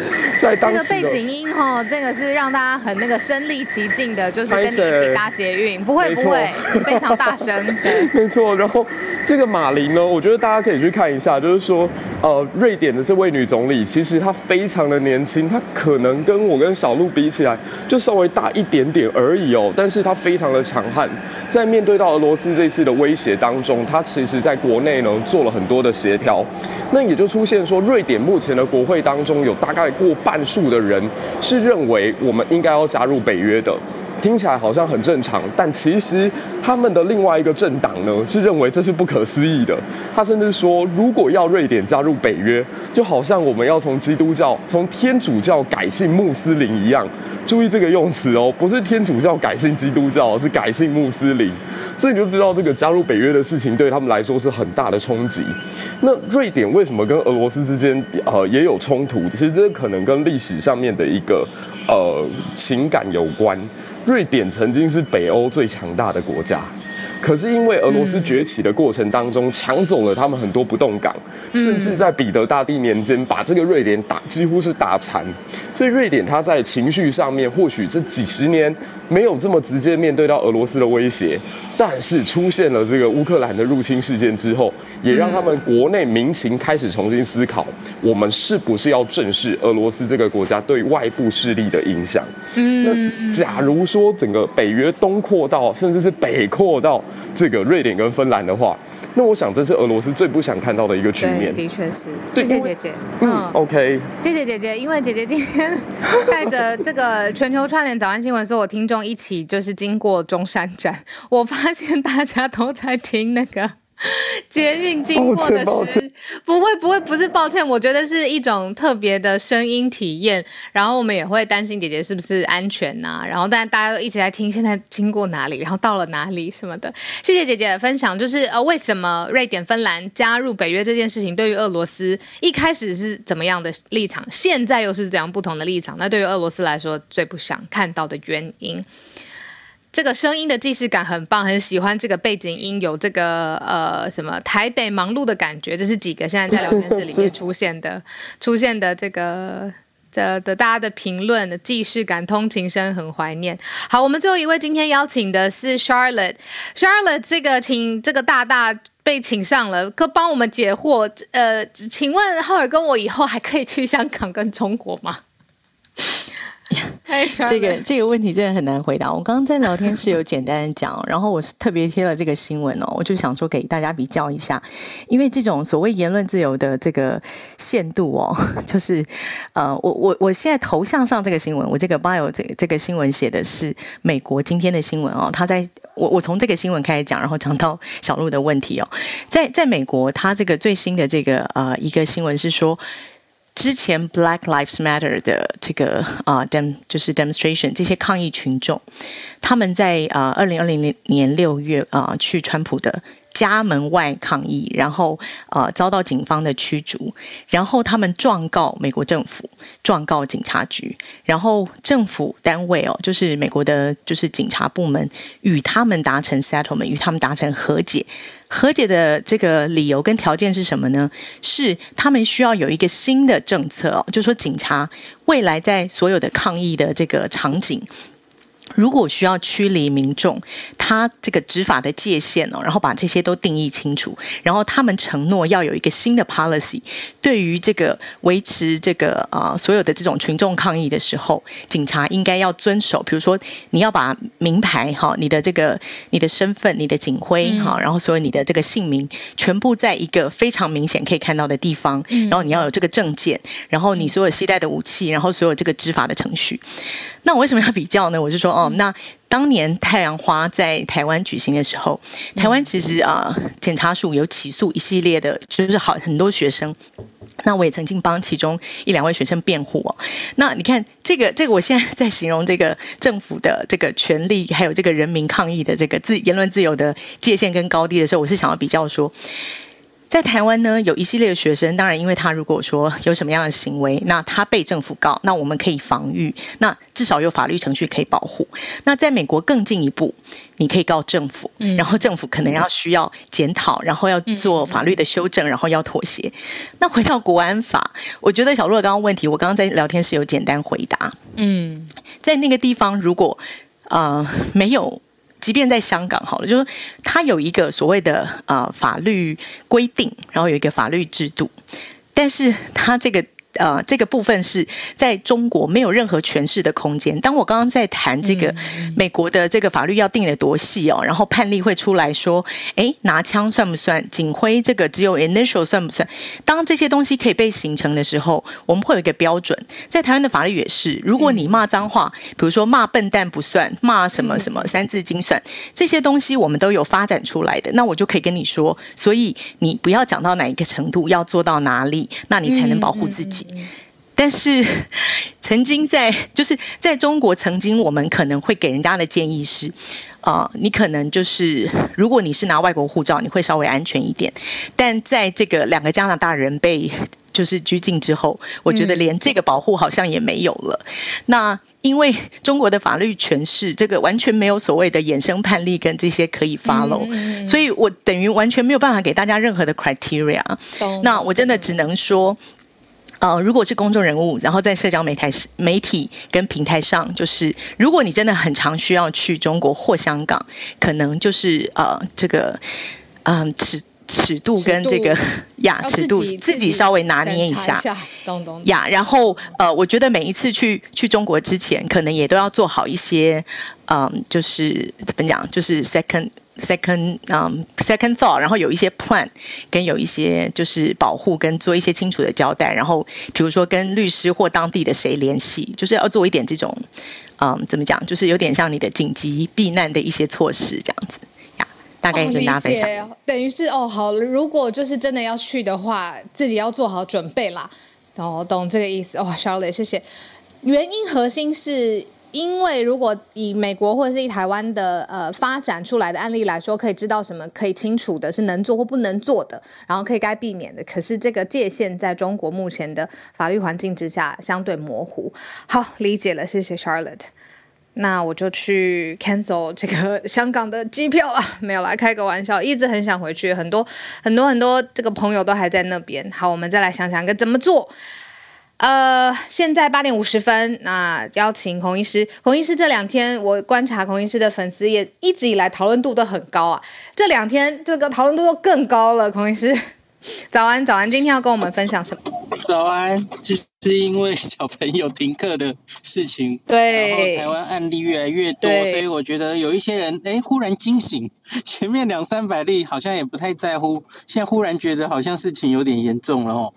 在当时这个背景音哈，这个是让大家很那个身临其境的，就是跟你一起搭捷运，不会不会，非常大声。对，没错。然后这个马林呢，我觉得大家可以去看一下，就是说，呃，瑞典的这位女总理其实她非常的年。他可能跟我跟小鹿比起来，就稍微大一点点而已哦。但是他非常的强悍，在面对到俄罗斯这次的威胁当中，他其实在国内呢做了很多的协调。那也就出现说，瑞典目前的国会当中有大概过半数的人是认为我们应该要加入北约的。听起来好像很正常，但其实他们的另外一个政党呢是认为这是不可思议的。他甚至说，如果要瑞典加入北约，就好像我们要从基督教、从天主教改信穆斯林一样。注意这个用词哦，不是天主教改信基督教，是改信穆斯林。所以你就知道这个加入北约的事情对他们来说是很大的冲击。那瑞典为什么跟俄罗斯之间呃也有冲突？其实这可能跟历史上面的一个呃情感有关。瑞典曾经是北欧最强大的国家。可是因为俄罗斯崛起的过程当中，抢走了他们很多不动港，甚至在彼得大帝年间把这个瑞典打几乎是打残，所以瑞典它在情绪上面或许这几十年没有这么直接面对到俄罗斯的威胁，但是出现了这个乌克兰的入侵事件之后，也让他们国内民情开始重新思考，我们是不是要正视俄罗斯这个国家对外部势力的影响？嗯那假如说整个北约东扩到，甚至是北扩到。这个瑞典跟芬兰的话，那我想这是俄罗斯最不想看到的一个局面。的确是。谢谢姐姐。嗯，OK。谢谢姐姐，因为姐姐今天 带着这个全球串联早安新闻，所有听众一起就是经过中山站，我发现大家都在听那个。捷运经过的时，不会不会不是抱歉，我觉得是一种特别的声音体验。然后我们也会担心姐姐是不是安全呐、啊？然后但大家都一直在听，现在经过哪里，然后到了哪里什么的。谢谢姐姐的分享，就是呃，为什么瑞典、芬兰加入北约这件事情，对于俄罗斯一开始是怎么样的立场，现在又是怎样不同的立场？那对于俄罗斯来说，最不想看到的原因。这个声音的既视感很棒，很喜欢这个背景音，有这个呃什么台北忙碌的感觉。这是几个现在在聊天室里面出现的 出现的这个的的大家的评论的既视感，通勤声很怀念。好，我们最后一位今天邀请的是 Charlotte，Charlotte 这个请这个大大被请上了，可帮我们解惑。呃，请问浩尔跟我以后还可以去香港跟中国吗？这个这个问题真的很难回答。我刚刚在聊天室有简单的讲，然后我是特别贴了这个新闻哦，我就想说给大家比较一下，因为这种所谓言论自由的这个限度哦，就是呃，我我我现在头像上这个新闻，我这个 bio 这这个新闻写的是美国今天的新闻哦，他在我我从这个新闻开始讲，然后讲到小鹿的问题哦，在在美国，他这个最新的这个呃一个新闻是说。之前 Black Lives Matter 的这个啊 dem 就是 demonstration 这些抗议群众，他们在啊二零二零年六月啊去川普的家门外抗议，然后啊遭到警方的驱逐，然后他们状告美国政府，状告警察局，然后政府单位哦，就是美国的，就是警察部门与他们达成 settlement，与他们达成和解。和解的这个理由跟条件是什么呢？是他们需要有一个新的政策，就说警察未来在所有的抗议的这个场景，如果需要驱离民众，他这个执法的界限哦，然后把这些都定义清楚，然后他们承诺要有一个新的 policy，对于这个维持这个啊、呃、所有的这种群众抗议的时候，警察应该要遵守，比如说你要把名牌哈、你的这个你的身份、你的警徽哈，然后所有你的这个姓名全部在一个非常明显可以看到的地方，然后你要有这个证件，然后你所有携带的武器，然后所有这个执法的程序。那我为什么要比较呢？我就说哦，那当年太阳花在台湾举行的时候，台湾其实啊，呃，检察署有起诉一系列的，就是好很多学生。那我也曾经帮其中一两位学生辩护哦。那你看这个这个，我现在在形容这个政府的这个权利，还有这个人民抗议的这个自言论自由的界限跟高低的时候，我是想要比较说。在台湾呢，有一系列的学生，当然，因为他如果说有什么样的行为，那他被政府告，那我们可以防御，那至少有法律程序可以保护。那在美国更进一步，你可以告政府，然后政府可能要需要检讨，然后要做法律的修正，然后要妥协。那回到国安法，我觉得小洛刚刚问题，我刚刚在聊天室有简单回答。嗯，在那个地方，如果呃没有。即便在香港好了，就是它有一个所谓的呃法律规定，然后有一个法律制度，但是它这个。呃，这个部分是在中国没有任何诠释的空间。当我刚刚在谈这个美国的这个法律要定的多细哦，然后判例会出来说，哎，拿枪算不算？警徽这个只有 initial 算不算？当这些东西可以被形成的时候，我们会有一个标准。在台湾的法律也是，如果你骂脏话，比如说骂笨蛋不算，骂什么什么三字经算，这些东西我们都有发展出来的。那我就可以跟你说，所以你不要讲到哪一个程度，要做到哪里，那你才能保护自己。但是，曾经在就是在中国，曾经我们可能会给人家的建议是，啊、呃，你可能就是如果你是拿外国护照，你会稍微安全一点。但在这个两个加拿大人被就是拘禁之后，我觉得连这个保护好像也没有了。嗯、那因为中国的法律诠释，这个完全没有所谓的衍生判例跟这些可以 follow，嗯、所以我等于完全没有办法给大家任何的 criteria。那我真的只能说。呃，如果是公众人物，然后在社交媒体、媒体跟平台上，就是如果你真的很常需要去中国或香港，可能就是呃，这个嗯、呃、尺尺度跟这个呀尺度自己稍微拿捏一下，呀，然后呃，我觉得每一次去去中国之前，可能也都要做好一些，嗯、呃，就是怎么讲，就是 second。Second，嗯、um，second thought，然后有一些 plan，跟有一些就是保护，跟做一些清楚的交代，然后比如说跟律师或当地的谁联系，就是要做一点这种，嗯，怎么讲，就是有点像你的紧急避难的一些措施这样子呀，大概跟大家分享。哦、等于是哦，好，如果就是真的要去的话，自己要做好准备啦。哦，懂这个意思。哦，Charlotte，谢谢。原因核心是。因为如果以美国或者是以台湾的呃发展出来的案例来说，可以知道什么可以清楚的是能做或不能做的，然后可以该避免的。可是这个界限在中国目前的法律环境之下相对模糊。好，理解了，谢谢 Charlotte。那我就去 cancel 这个香港的机票啊，没有来开个玩笑，一直很想回去，很多很多很多这个朋友都还在那边。好，我们再来想想该怎么做。呃，现在八点五十分，那邀请孔医师。孔医师这两天我观察孔医师的粉丝也一直以来讨论度都很高啊，这两天这个讨论度都更高了。孔医师，早安，早安，今天要跟我们分享什么？早安，就是因为小朋友停课的事情，对，然后台湾案例越来越多，所以我觉得有一些人哎忽然惊醒，前面两三百例好像也不太在乎，现在忽然觉得好像事情有点严重了哦。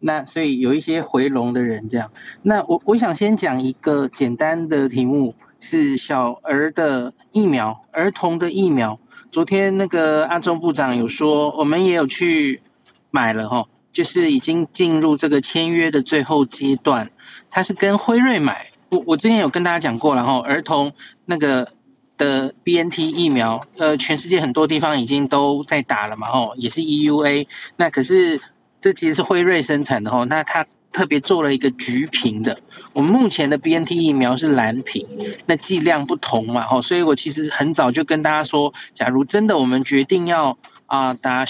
那所以有一些回笼的人这样，那我我想先讲一个简单的题目，是小儿的疫苗，儿童的疫苗。昨天那个阿中部长有说，我们也有去买了齁，就是已经进入这个签约的最后阶段。他是跟辉瑞买，我我之前有跟大家讲过了齁，儿童那个的 BNT 疫苗，呃，全世界很多地方已经都在打了嘛吼，也是 EUA，那可是。这其实是辉瑞生产的哦，那它特别做了一个橘瓶的。我们目前的 BNT 疫苗是蓝瓶，那剂量不同嘛，哦，所以我其实很早就跟大家说，假如真的我们决定要啊打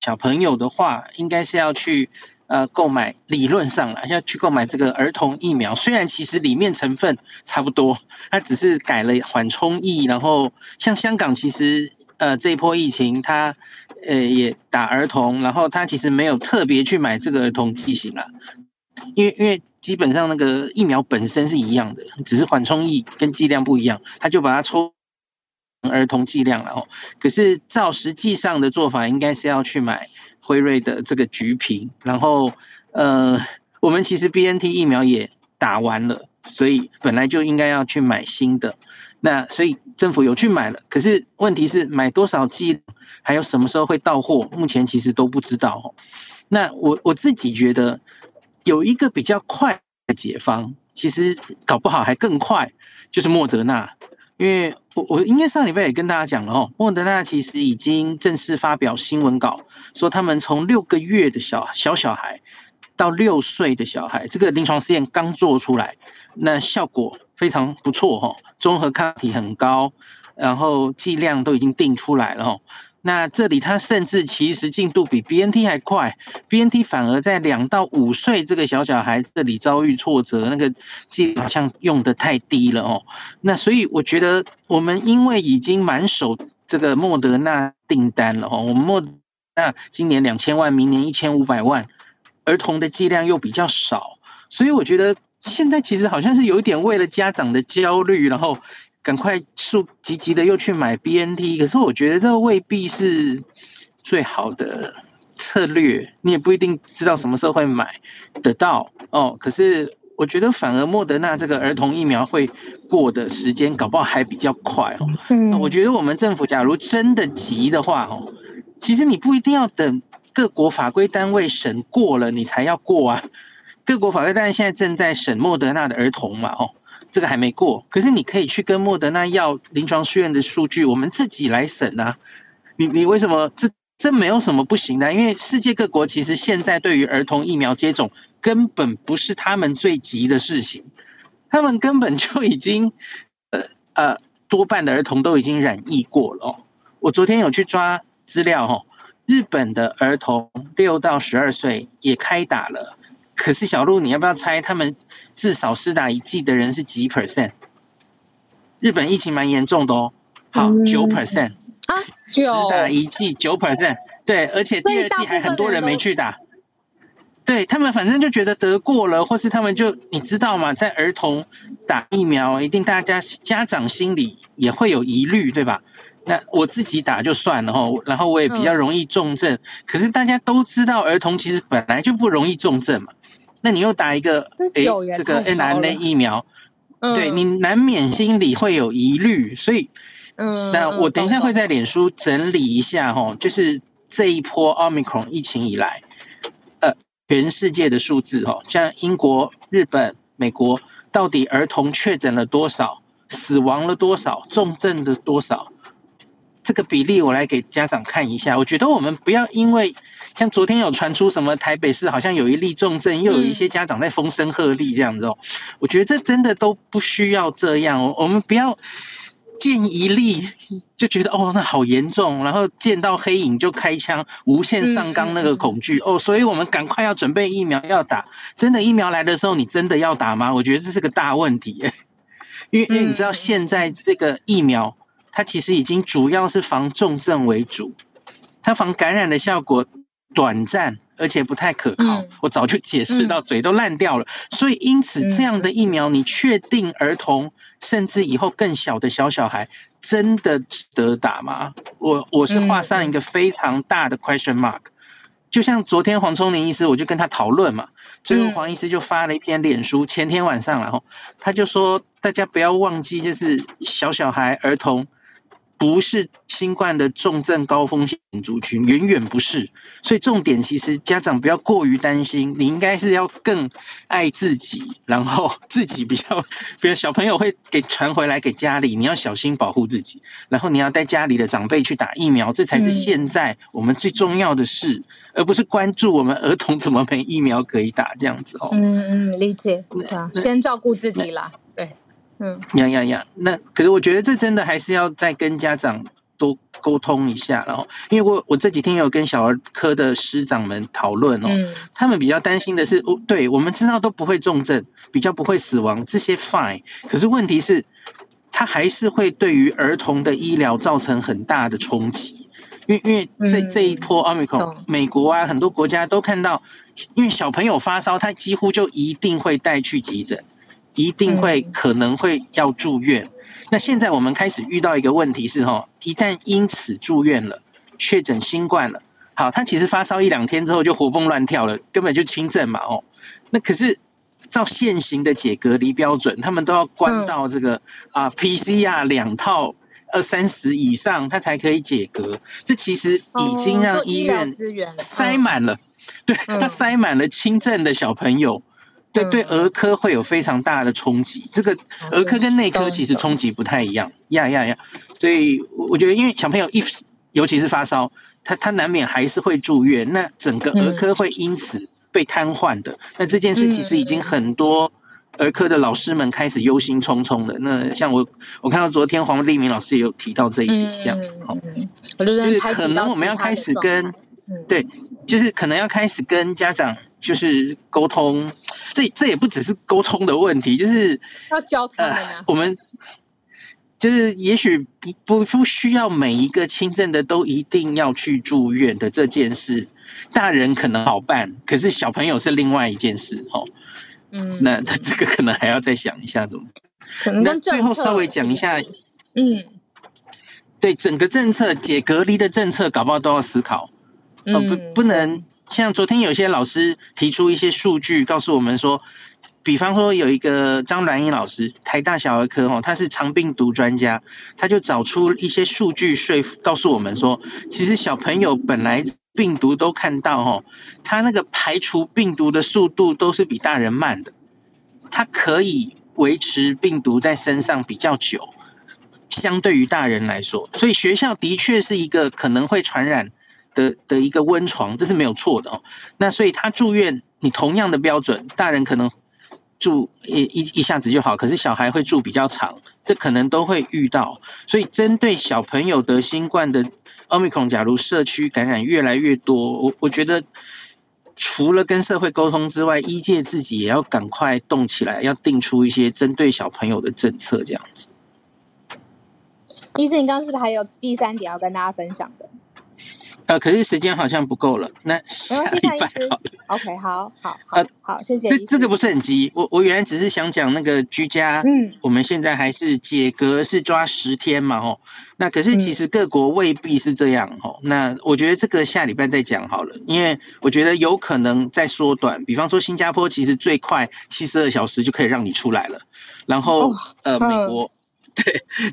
小朋友的话，应该是要去呃购买，理论上了要去购买这个儿童疫苗，虽然其实里面成分差不多，它只是改了缓冲液，然后像香港其实呃这一波疫情它呃也打儿童，然后他其实没有特别去买这个儿童剂型啦，因为因为基本上那个疫苗本身是一样的，只是缓冲液跟剂量不一样，他就把它抽。儿童剂量了哦，可是照实际上的做法，应该是要去买辉瑞的这个橘皮，然后呃，我们其实 BNT 疫苗也打完了，所以本来就应该要去买新的。那所以政府有去买了，可是问题是买多少剂，还有什么时候会到货，目前其实都不知道哦。那我我自己觉得有一个比较快的解方，其实搞不好还更快，就是莫德纳。因为我我应该上礼拜也跟大家讲了哦，莫德纳其实已经正式发表新闻稿，说他们从六个月的小小小孩到六岁的小孩，这个临床试验刚做出来，那效果非常不错哈，综合抗体很高，然后剂量都已经定出来了哈。那这里它甚至其实进度比 BNT 还快，BNT 反而在两到五岁这个小小孩这里遭遇挫折，那个剂好像用的太低了哦。那所以我觉得我们因为已经满手这个莫德纳订单了哦，我们莫德纳今年两千万，明年一千五百万，儿童的剂量又比较少，所以我觉得现在其实好像是有一点为了家长的焦虑，然后。赶快速急急的又去买 BNT，可是我觉得这未必是最好的策略，你也不一定知道什么时候会买得到哦。可是我觉得反而莫德纳这个儿童疫苗会过的时间搞不好还比较快哦。嗯，我觉得我们政府假如真的急的话哦，其实你不一定要等各国法规单位审过了你才要过啊。各国法规单位现在正在审莫德纳的儿童嘛，哦。这个还没过，可是你可以去跟莫德纳要临床试验的数据，我们自己来审啊。你你为什么这这没有什么不行的？因为世界各国其实现在对于儿童疫苗接种根本不是他们最急的事情，他们根本就已经呃呃多半的儿童都已经染疫过了哦。我昨天有去抓资料哦，日本的儿童六到十二岁也开打了。可是小鹿，你要不要猜他们至少施打一剂的人是几 percent？日本疫情蛮严重的哦，好九 percent 啊，九施打一剂九 percent，对，而且第二剂还很多人没去打，对他们反正就觉得得过了，或是他们就你知道吗？在儿童打疫苗，一定大家家长心里也会有疑虑，对吧？那我自己打就算了哈，然后我也比较容易重症，可是大家都知道儿童其实本来就不容易重症嘛。那你又打一个诶，这个 n r n a 疫苗，嗯、对你难免心里会有疑虑，所以，嗯，那我等一下会在脸书整理一下哈，就是这一波 Omicron 疫情以来，呃，全世界的数字哦，像英国、日本、美国，到底儿童确诊了多少，死亡了多少，重症的多少？这个比例我来给家长看一下。我觉得我们不要因为像昨天有传出什么台北市好像有一例重症，又有一些家长在风声鹤唳这样子哦。我觉得这真的都不需要这样。我们不要见一例就觉得哦，那好严重，然后见到黑影就开枪，无限上纲那个恐惧哦。所以我们赶快要准备疫苗要打。真的疫苗来的时候，你真的要打吗？我觉得这是个大问题，因为因为你知道现在这个疫苗。它其实已经主要是防重症为主，它防感染的效果短暂，而且不太可靠。嗯、我早就解释到嘴都烂掉了。嗯、所以因此这样的疫苗，你确定儿童甚至以后更小的小小孩真的值得打吗？我我是画上一个非常大的 question mark。就像昨天黄聪明医师，我就跟他讨论嘛，最后黄医师就发了一篇脸书，前天晚上然后他就说大家不要忘记，就是小小孩儿童。不是新冠的重症高风险族群，远远不是。所以重点其实家长不要过于担心，你应该是要更爱自己，然后自己比较，比如小朋友会给传回来给家里，你要小心保护自己，然后你要带家里的长辈去打疫苗，这才是现在我们最重要的事，嗯、而不是关注我们儿童怎么没疫苗可以打这样子哦。嗯嗯，理解，先照顾自己啦，对。嗯，呀呀呀，那可是我觉得这真的还是要再跟家长多沟通一下。然后，因为我我这几天有跟小儿科的师长们讨论哦，嗯、他们比较担心的是，哦，对我们知道都不会重症，比较不会死亡，这些 fine。可是问题是，他还是会对于儿童的医疗造成很大的冲击。因为因为这这一波奥密克戎，美国啊很多国家都看到，因为小朋友发烧，他几乎就一定会带去急诊，一定会可能会要住院。那现在我们开始遇到一个问题是哈，一旦因此住院了，确诊新冠了，好，他其实发烧一两天之后就活蹦乱跳了，根本就轻症嘛哦。那可是照现行的解隔离标准，他们都要关到这个啊 PCR 两套。二三十以上，他才可以解隔。这其实已经让医院塞满了，对，他塞满了轻症的小朋友，对对，儿科会有非常大的冲击。这个儿科跟内科其实冲击不太一样，呀呀呀！所以我觉得，因为小朋友一尤其是发烧，他他难免还是会住院，那整个儿科会因此被瘫痪的。那这件事其实已经很多。儿科的老师们开始忧心忡忡了。那像我，我看到昨天黄立明老师也有提到这一点，这样子哦。就是可能我们要开始跟，对，就是可能要开始跟家长就是沟通。这这也不只是沟通的问题，就是要教他们啊。我们就是也许不不不需要每一个轻症的都一定要去住院的这件事，大人可能好办，可是小朋友是另外一件事哦。嗯，那他这个可能还要再想一下怎么。可能跟最后稍微讲一下，嗯，对整个政策解隔离的政策，搞不好都要思考。呃，不不能像昨天有些老师提出一些数据，告诉我们说，比方说有一个张兰英老师，台大小儿科哦，他是肠病毒专家，他就找出一些数据说服，告诉我们说，其实小朋友本来。病毒都看到哦，他那个排除病毒的速度都是比大人慢的，它可以维持病毒在身上比较久，相对于大人来说，所以学校的确是一个可能会传染的的一个温床，这是没有错的哦。那所以他住院，你同样的标准，大人可能住一一一下子就好，可是小孩会住比较长，这可能都会遇到。所以针对小朋友得新冠的。奥密克戎，假如社区感染越来越多，我我觉得除了跟社会沟通之外，医界自己也要赶快动起来，要定出一些针对小朋友的政策，这样子。医生，你刚刚是不是还有第三点要跟大家分享的？呃，可是时间好像不够了，那下礼拜好了。OK，好好好，呃、好，谢谢。这这个不是很急，我我原来只是想讲那个居家，嗯，我们现在还是解隔是抓十天嘛，吼。那可是其实各国未必是这样，吼、嗯。那我觉得这个下礼拜再讲好了，因为我觉得有可能再缩短。比方说新加坡其实最快七十二小时就可以让你出来了，然后、哦、呃美国，对，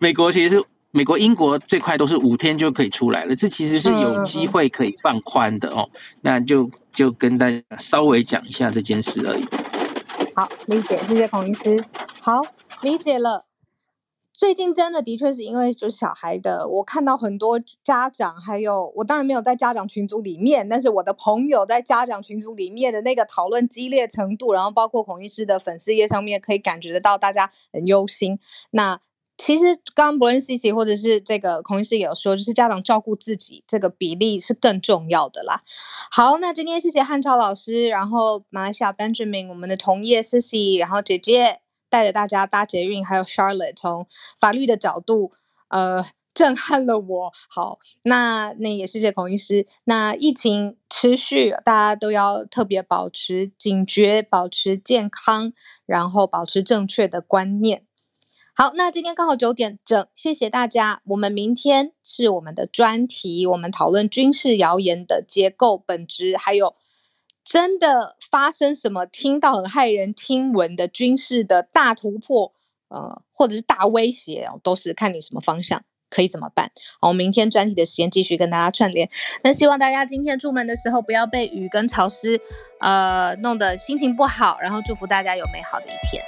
美国其实是。美国、英国最快都是五天就可以出来了，这其实是有机会可以放宽的哦。那就就跟大家稍微讲一下这件事而已。好，理解，谢谢孔医师。好，理解了。最近真的的确是因为就是小孩的，我看到很多家长，还有我当然没有在家长群组里面，但是我的朋友在家长群组里面的那个讨论激烈程度，然后包括孔医师的粉丝页上面可以感觉得到大家很忧心。那其实刚刚博恩 CC 或者是这个孔医师也有说，就是家长照顾自己这个比例是更重要的啦。好，那今天谢谢汉超老师，然后马来西亚 Benjamin，我们的同业 CC，然后姐姐带着大家搭捷运，还有 Charlotte 从法律的角度，呃，震撼了我。好，那那也谢谢孔医师。那疫情持续，大家都要特别保持警觉，保持健康，然后保持正确的观念。好，那今天刚好九点整，谢谢大家。我们明天是我们的专题，我们讨论军事谣言的结构本质，还有真的发生什么听到很骇人听闻的军事的大突破，呃，或者是大威胁，都是看你什么方向可以怎么办。好，我明天专题的时间继续跟大家串联。那希望大家今天出门的时候不要被雨跟潮湿，呃，弄得心情不好。然后祝福大家有美好的一天。